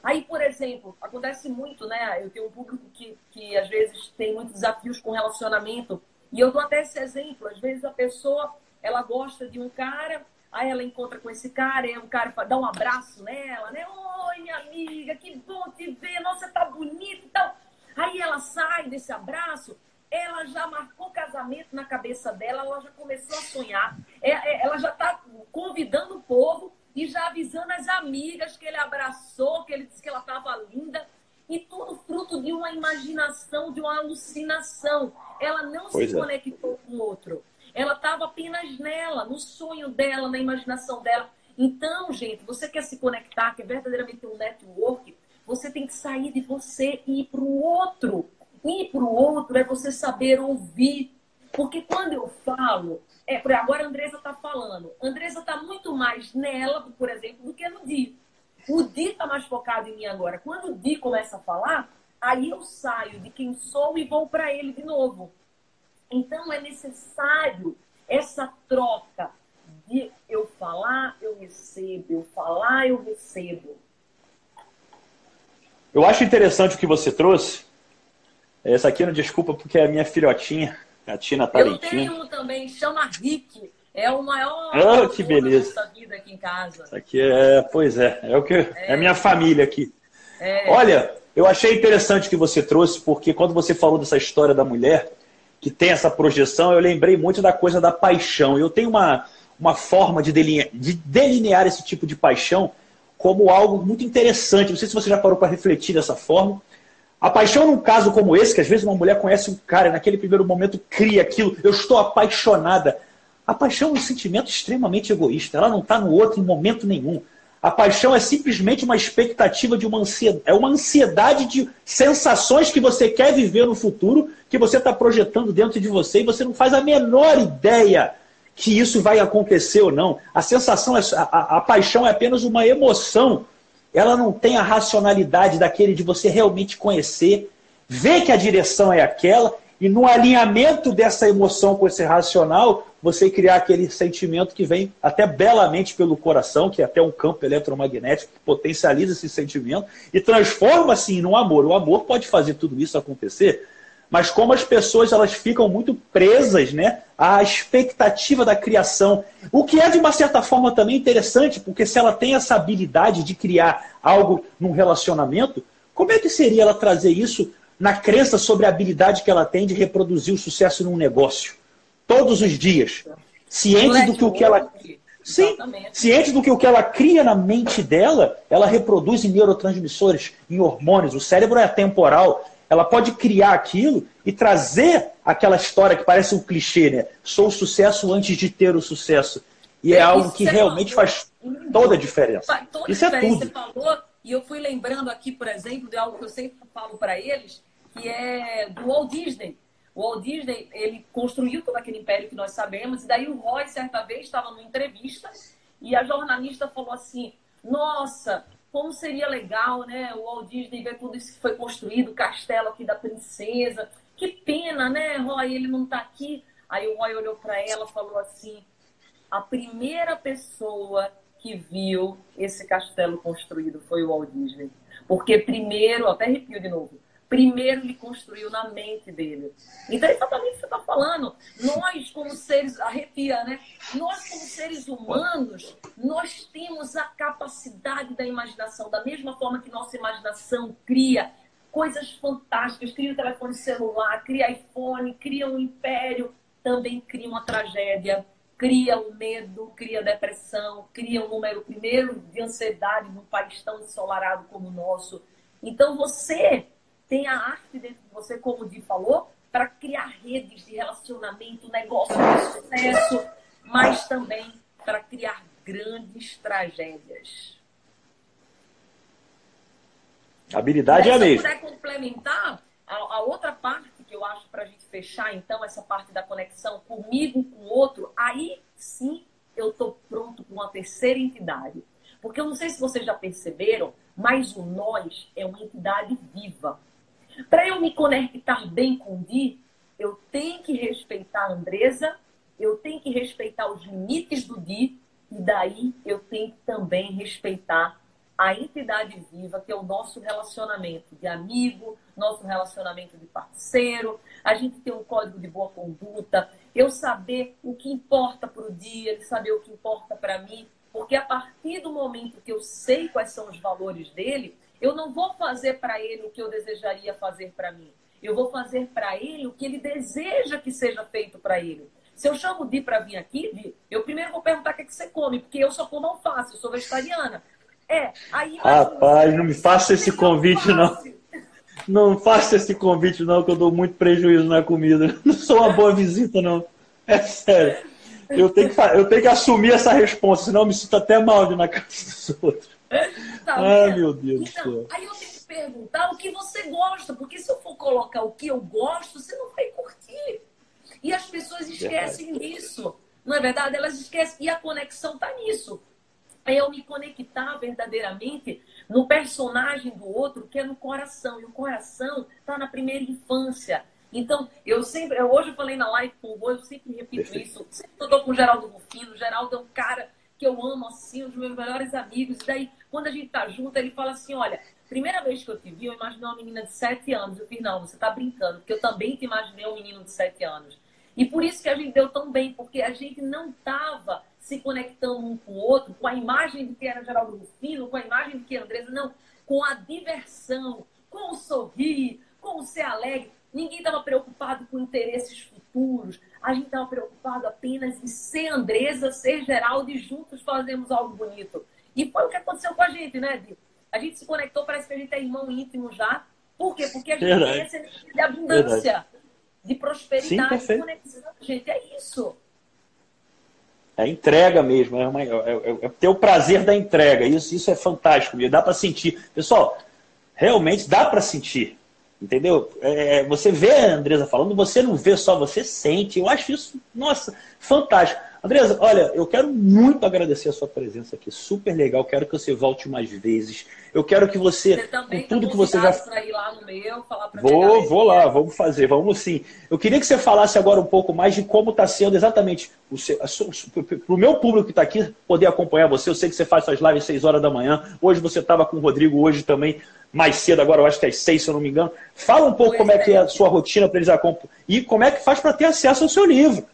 Aí, por exemplo, acontece muito, né? Eu tenho um público que, que às vezes tem muitos desafios com relacionamento e eu dou até esse exemplo. Às vezes a pessoa, ela gosta de um cara, aí ela encontra com esse cara, e o cara dá um abraço nela, né? Oi, minha amiga, que bom te ver. Nossa, tá bonito e tal. Aí ela sai desse abraço, ela já marcou casamento na cabeça dela, ela já começou a sonhar, é, é, ela já está convidando o povo e já avisando as amigas que ele abraçou, que ele disse que ela estava linda. E tudo fruto de uma imaginação, de uma alucinação. Ela não pois se é. conectou com o outro. Ela estava apenas nela, no sonho dela, na imaginação dela. Então, gente, você quer se conectar, quer verdadeiramente um network, você tem que sair de você e ir para o outro. Ir para o outro é você saber ouvir. Porque quando eu falo, é, por agora a Andresa está falando, a Andresa está muito mais nela, por exemplo, do que no Di. O Di está mais focado em mim agora. Quando o Di começa a falar, aí eu saio de quem sou e vou para ele de novo. Então é necessário essa troca de eu falar, eu recebo, eu falar, eu recebo. Eu acho interessante o que você trouxe. Essa aqui não desculpa porque é a minha filhotinha, a Tina Talentina. Eu tenho um também, chama Rick. É o maior oh, que beleza. da vida aqui em casa. Isso aqui é, pois é, é o que é, é a minha família aqui. É. Olha, eu achei interessante o que você trouxe, porque quando você falou dessa história da mulher que tem essa projeção, eu lembrei muito da coisa da paixão. Eu tenho uma, uma forma de delinear, de delinear esse tipo de paixão como algo muito interessante. Não sei se você já parou para refletir dessa forma. A paixão num caso como esse, que às vezes uma mulher conhece um cara e naquele primeiro momento cria aquilo, eu estou apaixonada. A paixão é um sentimento extremamente egoísta, ela não está no outro em momento nenhum. A paixão é simplesmente uma expectativa de uma ansiedade, é uma ansiedade de sensações que você quer viver no futuro, que você está projetando dentro de você e você não faz a menor ideia que isso vai acontecer ou não. A sensação, é, a, a paixão é apenas uma emoção. Ela não tem a racionalidade daquele de você realmente conhecer, ver que a direção é aquela e no alinhamento dessa emoção com esse racional, você criar aquele sentimento que vem até belamente pelo coração, que é até um campo eletromagnético que potencializa esse sentimento e transforma-se em um amor. O amor pode fazer tudo isso acontecer, mas como as pessoas elas ficam muito presas né, à expectativa da criação. O que é, de uma certa forma, também interessante, porque se ela tem essa habilidade de criar algo num relacionamento, como é que seria ela trazer isso na crença sobre a habilidade que ela tem de reproduzir o sucesso num negócio? Todos os dias. Ciente do que o que ela. Sim, ciente do que o que ela cria na mente dela, ela reproduz em neurotransmissores, em hormônios. O cérebro é temporal ela pode criar aquilo e trazer aquela história que parece um clichê, né? Sou o sucesso antes de ter o sucesso. E é, algo que realmente faz toda a diferença. Isso é tudo. Você falou, e eu fui lembrando aqui, por exemplo, de algo que eu sempre falo para eles, que é do Walt Disney. O Walt Disney, ele construiu todo aquele império que nós sabemos, e daí o Roy, certa vez, estava numa entrevista, e a jornalista falou assim, nossa, como seria legal, né? O Walt Disney ver tudo isso que foi construído, o castelo aqui da princesa. Que pena, né, Roy? Ele não está aqui. Aí o Roy olhou para ela e falou assim: a primeira pessoa que viu esse castelo construído foi o Walt Disney. Porque primeiro, até arrepio de novo, primeiro ele construiu na mente dele. Então, é exatamente o que você está falando. Nós, como seres, arrepia, né? Nós, como seres humanos, nós temos a capacidade da imaginação, da mesma forma que nossa imaginação cria coisas fantásticas, cria um telefone celular, cria iPhone, cria um império, também cria uma tragédia, cria o medo, cria depressão, cria um número primeiro de ansiedade num país tão ensolarado como o nosso. Então você tem a arte dentro de você, como o Di falou, para criar redes de relacionamento, negócio de sucesso, mas também para criar grandes tragédias. A habilidade é a mesma. Se puder complementar, a, a outra parte que eu acho para a gente fechar, então, essa parte da conexão comigo, com o outro, aí sim eu estou pronto para uma terceira entidade. Porque eu não sei se vocês já perceberam, mas o nós é uma entidade viva. Para eu me conectar bem com o Di, eu tenho que respeitar a Andresa, eu tenho que respeitar os limites do Di, e daí eu tenho que também respeitar a entidade viva, que é o nosso relacionamento de amigo, nosso relacionamento de parceiro, a gente ter um código de boa conduta, eu saber o que importa para o dia, ele saber o que importa para mim, porque a partir do momento que eu sei quais são os valores dele, eu não vou fazer para ele o que eu desejaria fazer para mim. Eu vou fazer para ele o que ele deseja que seja feito para ele. Se eu chamo Di para vir aqui, Di, eu primeiro vou perguntar o que, é que você come, porque eu só como alface, eu sou vegetariana. É, aí. Rapaz, não me faça esse convite, não. Não faça esse convite, não, que eu dou muito prejuízo na comida. Não sou uma boa visita, não. É sério. Eu tenho que, eu tenho que assumir essa resposta, senão eu me sinto até mal de na casa dos outros. Tá Ai, meu Deus então, do céu. Aí eu tenho que perguntar o que você gosta, porque se eu for colocar o que eu gosto, você não vai curtir. E as pessoas esquecem disso. Não é verdade? Elas esquecem. E a conexão está nisso. É eu me conectar verdadeiramente no personagem do outro, que é no coração. E o coração está na primeira infância. Então, eu sempre, eu, hoje eu falei na live com o Rô, eu sempre repito isso. Sempre eu estou com o Geraldo Rufino. O Geraldo é um cara que eu amo assim, um dos meus melhores amigos. E daí, quando a gente tá junto, ele fala assim: olha, primeira vez que eu te vi, eu imaginei uma menina de 7 anos. Eu fiz, não, você tá brincando, porque eu também te imaginei um menino de 7 anos. E por isso que a gente deu tão bem, porque a gente não tava se conectando um com o outro, com a imagem de que era Geraldo Rufino, com a imagem de que era Andresa, não, com a diversão, com o sorrir, com o ser alegre. Ninguém estava preocupado com interesses futuros. A gente estava preocupado apenas em ser Andresa, ser Geraldo e juntos fazemos algo bonito. E foi o que aconteceu com a gente, né, Dio? A gente se conectou, parece que a gente é irmão íntimo já. Por quê? Porque a gente Verdade. tem essa energia de abundância, Verdade. de prosperidade, Sim, de conexão. Gente, é isso. É entrega mesmo, é, uma, é, é, é, ter o prazer da entrega. Isso, isso é fantástico, dá para sentir. Pessoal, realmente dá para sentir. Entendeu? É, você vê a Andresa falando, você não vê só, você sente. Eu acho isso, nossa, fantástico. Andresa, olha, eu quero muito agradecer a sua presença aqui. Super legal. Quero que você volte mais vezes. Eu quero que você, você também com tudo que você já ir lá no meu, falar pra Vou, vou lá, vamos fazer, vamos sim. Eu queria que você falasse agora um pouco mais de como está sendo exatamente para o meu público que está aqui poder acompanhar você. Eu sei que você faz suas lives às 6 horas da manhã. Hoje você estava com o Rodrigo, hoje também mais cedo, agora eu acho que é às 6, se eu não me engano. Fala um pouco pois como é, é que é a sua rotina para eles acompanhar e como é que faz para ter acesso ao seu livro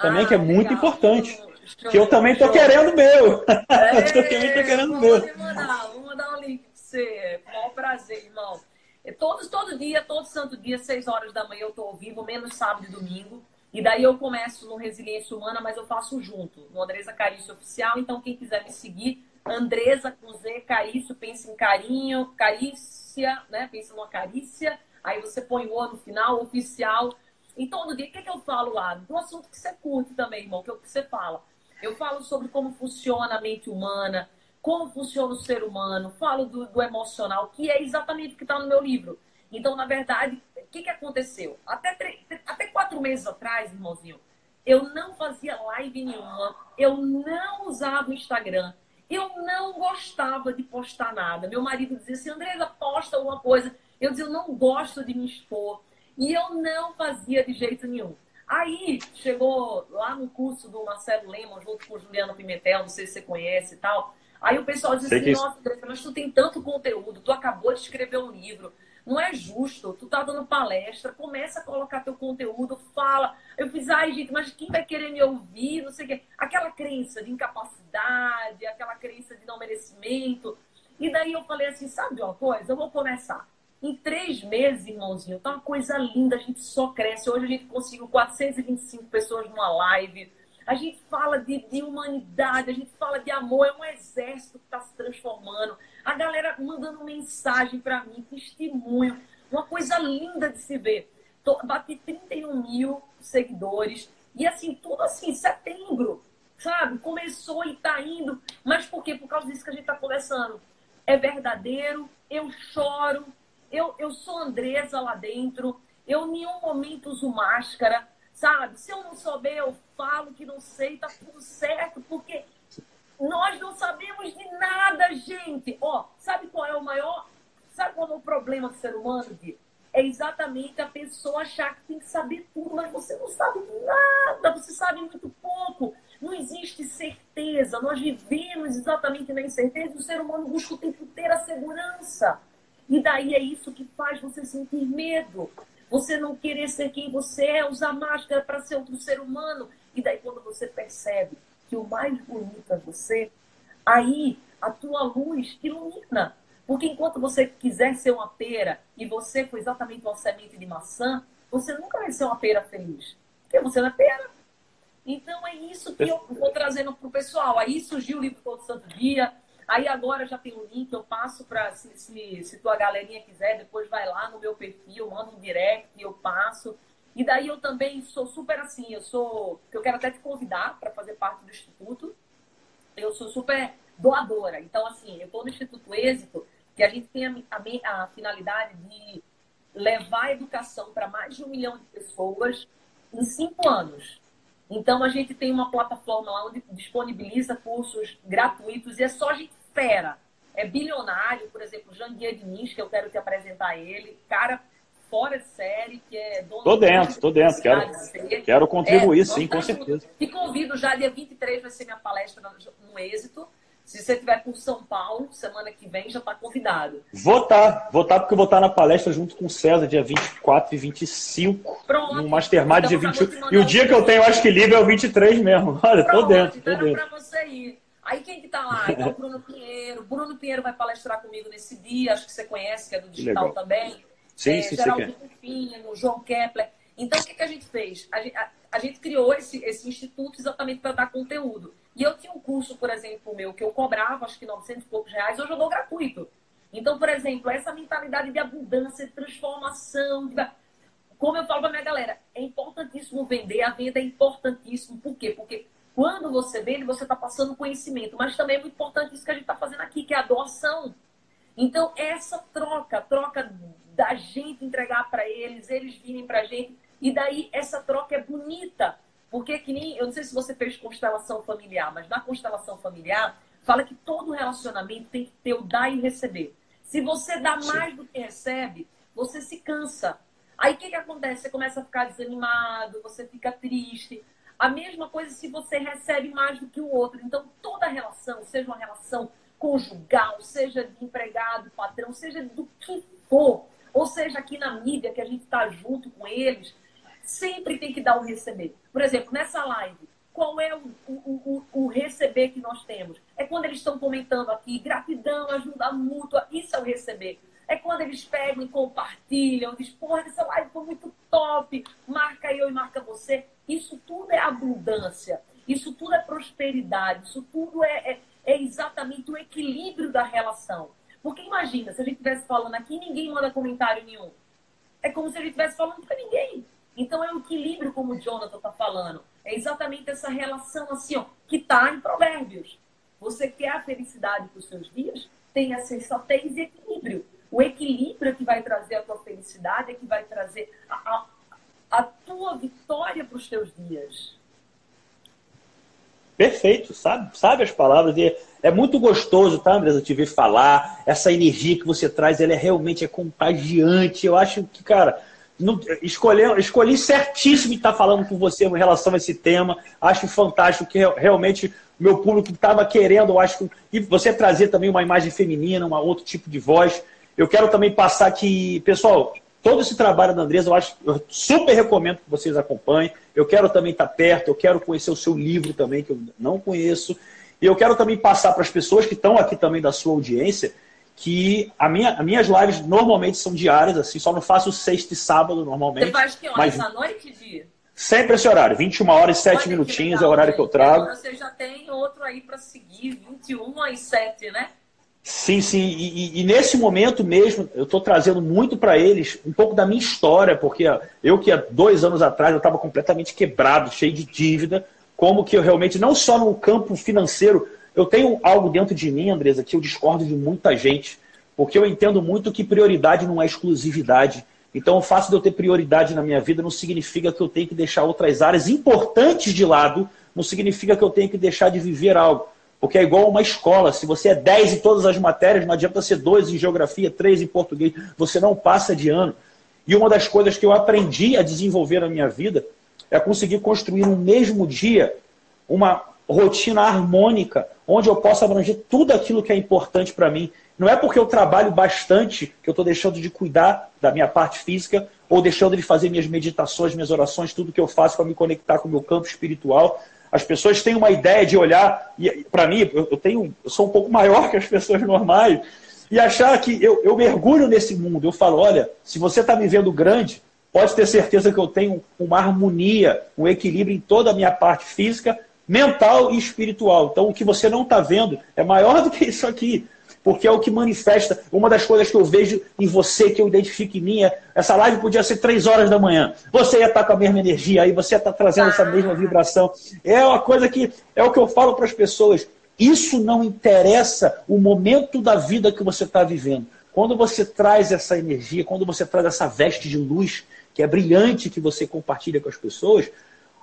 também, ah, que é legal. muito importante. Show, que eu também estou querendo meu. É, eu também estou querendo o meu. Mandar, vou mandar um link para você. Com o prazer, irmão. É todos, todo dia, todo santo dia, 6 horas da manhã eu estou ao vivo, menos sábado e domingo. E daí eu começo no Resiliência Humana, mas eu faço junto, no Andresa Carício Oficial. Então, quem quiser me seguir, Andresa com Z, Carício, pensa em carinho, carícia, né? Pensa numa carícia. Aí você põe o O no final, oficial. Em todo dia, o que, é que eu falo lá? Do assunto que você curte também, irmão, que é o que você fala. Eu falo sobre como funciona a mente humana, como funciona o ser humano, falo do, do emocional, que é exatamente o que está no meu livro. Então, na verdade, o que, que aconteceu? Até, até quatro meses atrás, irmãozinho, eu não fazia live nenhuma, eu não usava o Instagram, eu não gostava de postar nada. Meu marido dizia assim, Andresa, posta alguma coisa. Eu dizia, eu não gosto de me expor. E eu não fazia de jeito nenhum. Aí chegou lá no curso do Marcelo Lemos, junto com o Juliano Pimentel, não sei se você conhece e tal. Aí o pessoal disse assim: Nossa, mas tu tem tanto conteúdo, tu acabou de escrever um livro, não é justo, tu tá dando palestra, começa a colocar teu conteúdo, fala. Eu fiz, ai, gente, mas quem vai querer me ouvir? Não sei o quê. Aquela crença de incapacidade, aquela crença de não merecimento. E daí eu falei assim: sabe uma coisa? Eu vou começar. Em três meses, irmãozinho, tá uma coisa linda, a gente só cresce. Hoje a gente conseguiu 425 pessoas numa live. A gente fala de, de humanidade, a gente fala de amor, é um exército que está se transformando. A galera mandando mensagem para mim, testemunho. Uma coisa linda de se ver. Tô, bati 31 mil seguidores. E assim, tudo assim, setembro, sabe? Começou e tá indo. Mas por quê? Por causa disso que a gente está conversando. É verdadeiro, eu choro, eu, eu sou Andresa lá dentro, eu em nenhum momento uso máscara, sabe? Se eu não souber, eu falo que não sei, tá tudo certo, porque nós não sabemos de nada, gente. Ó, sabe qual é o maior, sabe qual é o problema do ser humano, Gui? É exatamente a pessoa achar que tem que saber tudo, mas você não sabe nada, você sabe muito pouco. Não existe certeza, nós vivemos exatamente na incerteza, o ser humano busca o tempo ter a segurança. E daí é isso que faz você sentir medo. Você não querer ser quem você é, usar máscara para ser outro ser humano. E daí quando você percebe que o mais bonito é você, aí a tua luz ilumina. Porque enquanto você quiser ser uma pera e você foi exatamente uma semente de maçã, você nunca vai ser uma pera feliz. Porque você não é pera. Então é isso que eu vou trazendo para o pessoal. Aí surgiu o livro Todo Santo Dia, Aí agora já tem o link, eu passo para, se, se, se tua galerinha quiser, depois vai lá no meu perfil, manda um direct eu passo. E daí eu também sou super assim, eu sou, eu quero até te convidar para fazer parte do Instituto. Eu sou super doadora. Então, assim, eu estou no Instituto Êxito, que a gente tem a, a, a finalidade de levar a educação para mais de um milhão de pessoas em cinco anos. Então, a gente tem uma plataforma lá onde disponibiliza cursos gratuitos e é só gente fera. É bilionário, por exemplo, Janguier Diniz, que eu quero te apresentar ele. Cara fora de série, que é dono Tô dentro, tô dentro. Quero, quero contribuir, é, sim, com certeza. Te convido já, dia 23 vai ser minha palestra no Êxito. Se você estiver por São Paulo, semana que vem, já está convidado. Vou estar, tá, vou estar tá porque eu vou estar tá na palestra junto com o César, dia 24 e 25. Pronto. No Mastermind, então, dia 21. E o dia que eu tenho, acho que livre é o 23 mesmo. Olha, Pronto, tô dentro. Tô dentro. para você ir. Aí quem que tá lá? Então, Bruno Pinheiro. Bruno Pinheiro vai palestrar comigo nesse dia, acho que você conhece, que é do digital também. Sim, é, sim, Geraldo Rufino, João Kepler. Então, o que, que a gente fez? A gente, a, a gente criou esse, esse instituto exatamente para dar conteúdo. E eu tinha um curso, por exemplo, meu, que eu cobrava, acho que 900 e poucos reais, hoje eu dou gratuito. Então, por exemplo, essa mentalidade de abundância, de transformação, de... como eu falo para minha galera, é importantíssimo vender, a venda é importantíssimo. Por quê? Porque quando você vende, você está passando conhecimento, mas também é muito importante isso que a gente está fazendo aqui, que é a doação. Então, essa troca, troca da gente entregar para eles, eles virem para a gente, e daí essa troca é bonita. Porque que nem, eu não sei se você fez constelação familiar, mas na constelação familiar fala que todo relacionamento tem que ter o dar e receber. Se você dá mais do que recebe, você se cansa. Aí o que, que acontece? Você começa a ficar desanimado, você fica triste. A mesma coisa se você recebe mais do que o outro. Então, toda relação, seja uma relação conjugal, seja de empregado, patrão, seja do que for, ou seja aqui na mídia que a gente está junto com eles, sempre tem que dar o receber. Por exemplo, nessa live, qual é o, o, o, o receber que nós temos? É quando eles estão comentando aqui, gratidão, ajuda mútua, isso é o receber. É quando eles pegam e compartilham, diz, porra, essa live foi muito top, marca eu e marca você. Isso tudo é abundância, isso tudo é prosperidade, isso tudo é, é, é exatamente o equilíbrio da relação. Porque imagina, se a gente estivesse falando aqui ninguém manda comentário nenhum. É como se a gente estivesse falando para ninguém. Então é o equilíbrio, como o Jonathan está falando. É exatamente essa relação assim, ó, que está em Provérbios. Você quer a felicidade para os seus dias? Tenha sensatez e equilíbrio. O equilíbrio é que vai trazer a tua felicidade, é que vai trazer a, a, a tua vitória para os teus dias. Perfeito, sabe, sabe as palavras. E é muito gostoso, tá, Andresa, te ver falar. Essa energia que você traz, ela é realmente é contagiante. Eu acho que, cara, não, escolhi, escolhi certíssimo estar falando com você em relação a esse tema. Acho fantástico que realmente meu público estava querendo, eu acho que você trazer também uma imagem feminina, um outro tipo de voz. Eu quero também passar que, pessoal, todo esse trabalho da Andresa, eu acho, eu super recomendo que vocês acompanhem. Eu quero também estar perto, eu quero conhecer o seu livro também, que eu não conheço. E eu quero também passar para as pessoas que estão aqui também da sua audiência, que a minha, as minhas lives normalmente são diárias, assim, só não faço sexta e sábado normalmente. Você faz que horas? Mas... À noite, dia? Sempre esse horário, 21 horas e 7 Olha minutinhos legal, é o horário gente. que eu trago. Agora você já tem outro aí para seguir, 21 às 7, né? Sim, sim. E, e, e nesse momento mesmo, eu estou trazendo muito para eles um pouco da minha história, porque eu que há dois anos atrás eu estava completamente quebrado, cheio de dívida, como que eu realmente, não só no campo financeiro, eu tenho algo dentro de mim, Andresa, que eu discordo de muita gente, porque eu entendo muito que prioridade não é exclusividade. Então, o fato de eu ter prioridade na minha vida não significa que eu tenho que deixar outras áreas importantes de lado, não significa que eu tenho que deixar de viver algo. Porque é igual uma escola. Se você é 10 em todas as matérias, não adianta ser 2 em geografia, 3 em português. Você não passa de ano. E uma das coisas que eu aprendi a desenvolver na minha vida é conseguir construir no mesmo dia uma rotina harmônica, onde eu possa abranger tudo aquilo que é importante para mim. Não é porque eu trabalho bastante que eu estou deixando de cuidar da minha parte física ou deixando de fazer minhas meditações, minhas orações, tudo que eu faço para me conectar com o meu campo espiritual. As pessoas têm uma ideia de olhar, e para mim, eu, tenho, eu sou um pouco maior que as pessoas normais, e achar que eu, eu mergulho nesse mundo. Eu falo, olha, se você está me vendo grande, pode ter certeza que eu tenho uma harmonia, um equilíbrio em toda a minha parte física, mental e espiritual. Então, o que você não está vendo é maior do que isso aqui, porque é o que manifesta. Uma das coisas que eu vejo em você, que eu identifico em mim, é essa live podia ser três horas da manhã. Você ia estar tá com a mesma energia aí, você ia estar tá trazendo essa mesma vibração. É uma coisa que é o que eu falo para as pessoas. Isso não interessa o momento da vida que você está vivendo. Quando você traz essa energia, quando você traz essa veste de luz, que é brilhante, que você compartilha com as pessoas,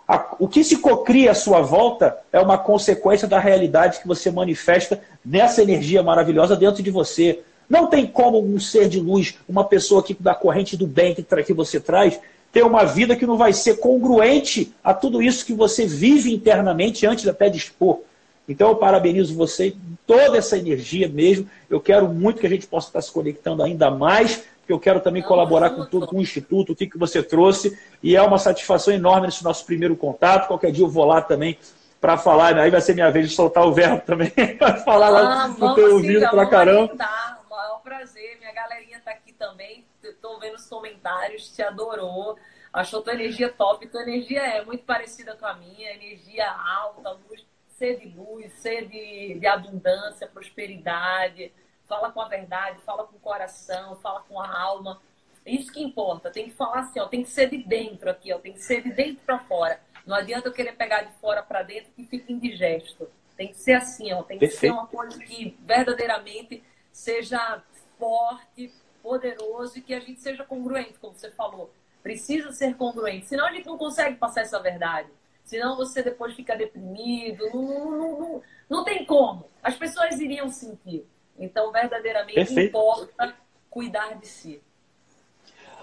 a, o que se cocria à sua volta é uma consequência da realidade que você manifesta nessa energia maravilhosa dentro de você. Não tem como um ser de luz, uma pessoa que da corrente do bem que, que você traz, ter uma vida que não vai ser congruente a tudo isso que você vive internamente antes até de expor. Então eu parabenizo você, toda essa energia mesmo. Eu quero muito que a gente possa estar se conectando ainda mais porque eu quero também colaborar com tudo, com o Instituto, o que, que você trouxe, e é uma satisfação enorme nesse nosso primeiro contato. Qualquer dia eu vou lá também para falar, aí vai ser minha vez de soltar o verbo também, para falar lá ah, no teu ouvido pra caramba. É um prazer, minha galerinha tá aqui também, estou vendo os comentários, te adorou, achou tua energia top, tua energia é muito parecida com a minha, energia alta, luz, ser de luz, ser de, de abundância, prosperidade, fala com a verdade, fala com o coração, fala com a alma. Isso que importa. Tem que falar assim, ó, tem que ser de dentro aqui, ó, tem que ser de dentro para fora. Não adianta eu querer pegar de fora para dentro que fica indigesto. Tem que ser assim, ó, tem que Perfeito. ser uma coisa que verdadeiramente seja forte, poderoso e que a gente seja congruente, como você falou. Precisa ser congruente, senão a gente não consegue passar essa verdade. Senão você depois fica deprimido, não, não, não, não, não tem como. As pessoas iriam sentir. Então, verdadeiramente Perfeito. importa cuidar de si.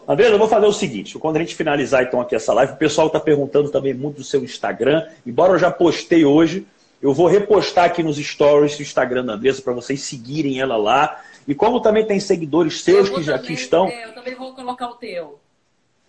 André, eu vou fazer o seguinte: quando a gente finalizar então aqui essa live, o pessoal está perguntando também muito do seu Instagram. Embora eu já postei hoje, eu vou repostar aqui nos stories do Instagram da Andressa para vocês seguirem ela lá. E como também tem seguidores seus que já aqui estão. Eu também vou colocar o teu.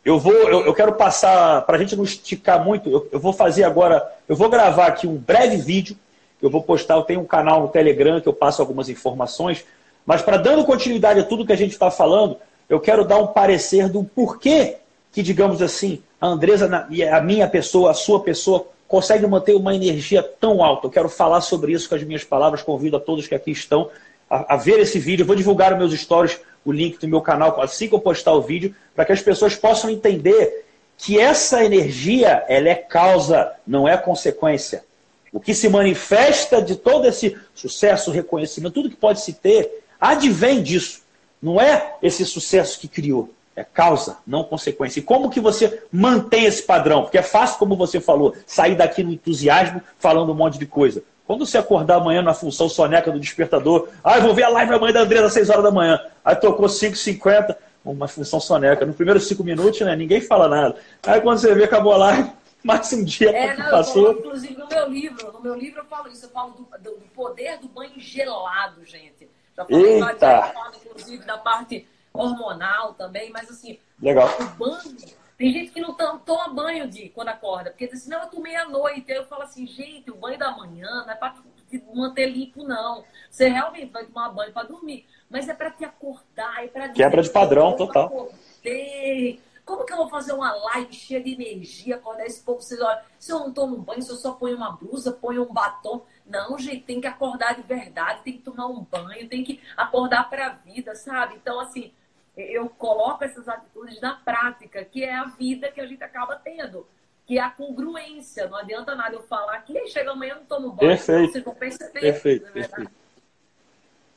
Eu vou, eu, eu quero passar, para a gente não esticar muito, eu, eu vou fazer agora, eu vou gravar aqui um breve vídeo eu vou postar, eu tenho um canal no Telegram que eu passo algumas informações, mas para dando continuidade a tudo que a gente está falando, eu quero dar um parecer do porquê que, digamos assim, a Andresa a minha pessoa, a sua pessoa, consegue manter uma energia tão alta. Eu quero falar sobre isso com as minhas palavras, convido a todos que aqui estão a, a ver esse vídeo. Eu vou divulgar nos meus stories o link do meu canal assim que eu postar o vídeo, para que as pessoas possam entender que essa energia ela é causa, não é consequência. O que se manifesta de todo esse sucesso, reconhecimento, tudo que pode se ter, advém disso. Não é esse sucesso que criou. É causa, não consequência. E como que você mantém esse padrão? Porque é fácil, como você falou, sair daqui no entusiasmo falando um monte de coisa. Quando você acordar amanhã na função soneca do despertador, ah, eu vou ver a live amanhã da Andresa às 6 horas da manhã. Aí tocou 5h50, uma função soneca. No primeiro 5 minutos, né, ninguém fala nada. Aí quando você vê, acabou a live, mais um dia é, não, passou. Falo, inclusive no meu livro, no meu livro eu falo isso, eu falo do, do, do poder do banho gelado, gente. Já falei Eita. várias inclusive da parte hormonal também, mas assim, Legal. o banho. Tem gente que não toma banho de quando acorda, porque diz assim, não, eu tomei à noite. Aí eu falo assim, gente, o banho da manhã não é para te manter limpo, não. Você realmente vai tomar banho para dormir, mas é para te acordar, é para Quebra de padrão total. Acordei como que eu vou fazer uma live cheia de energia, acordar esse povo, vocês olham, se eu não tomo banho, se eu só ponho uma blusa, ponho um batom. Não, gente, tem que acordar de verdade, tem que tomar um banho, tem que acordar para a vida, sabe? Então, assim, eu coloco essas atitudes na prática, que é a vida que a gente acaba tendo, que é a congruência. Não adianta nada eu falar que chega amanhã eu não tomo banho, perfeito. vocês vão perceber. Perfeito, é perfeito.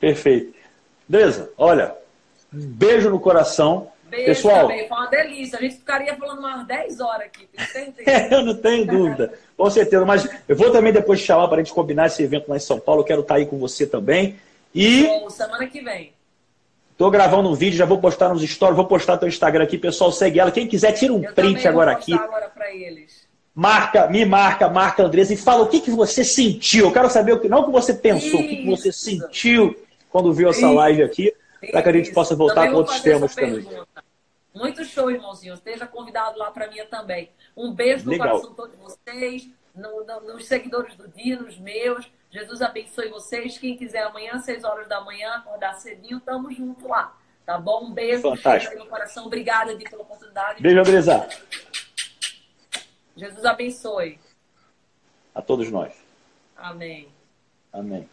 Perfeito. Beleza, olha, um beijo no coração. Beijo Pessoal, também, foi uma delícia. A gente ficaria falando umas 10 horas aqui, tenho certeza. eu não tenho dúvida, com certeza. Mas eu vou também depois te chamar para a gente combinar esse evento lá em São Paulo. Eu quero estar aí com você também. E. Bom, semana que vem. Estou gravando um vídeo, já vou postar nos stories, vou postar teu Instagram aqui, pessoal, segue ela. Quem quiser, tira um eu print agora aqui. agora. Marca, me marca, marca Andresa e fala o que, que você sentiu. Eu quero saber o que, não o que você pensou, Isso. o que, que você sentiu quando viu essa Isso. live aqui, para que a gente possa voltar com outros temas também. Muito show, irmãozinho. Esteja convidado lá para mim também. Um beijo no coração de todos vocês, no, no, nos seguidores do dia, nos meus. Jesus abençoe vocês. Quem quiser amanhã, 6 horas da manhã, acordar cedinho, tamo junto lá. Tá bom? Um beijo Fantástico. no coração. Obrigada, Edi, pela oportunidade. Beijo, Andresa. Jesus abençoe. A todos nós. Amém. Amém.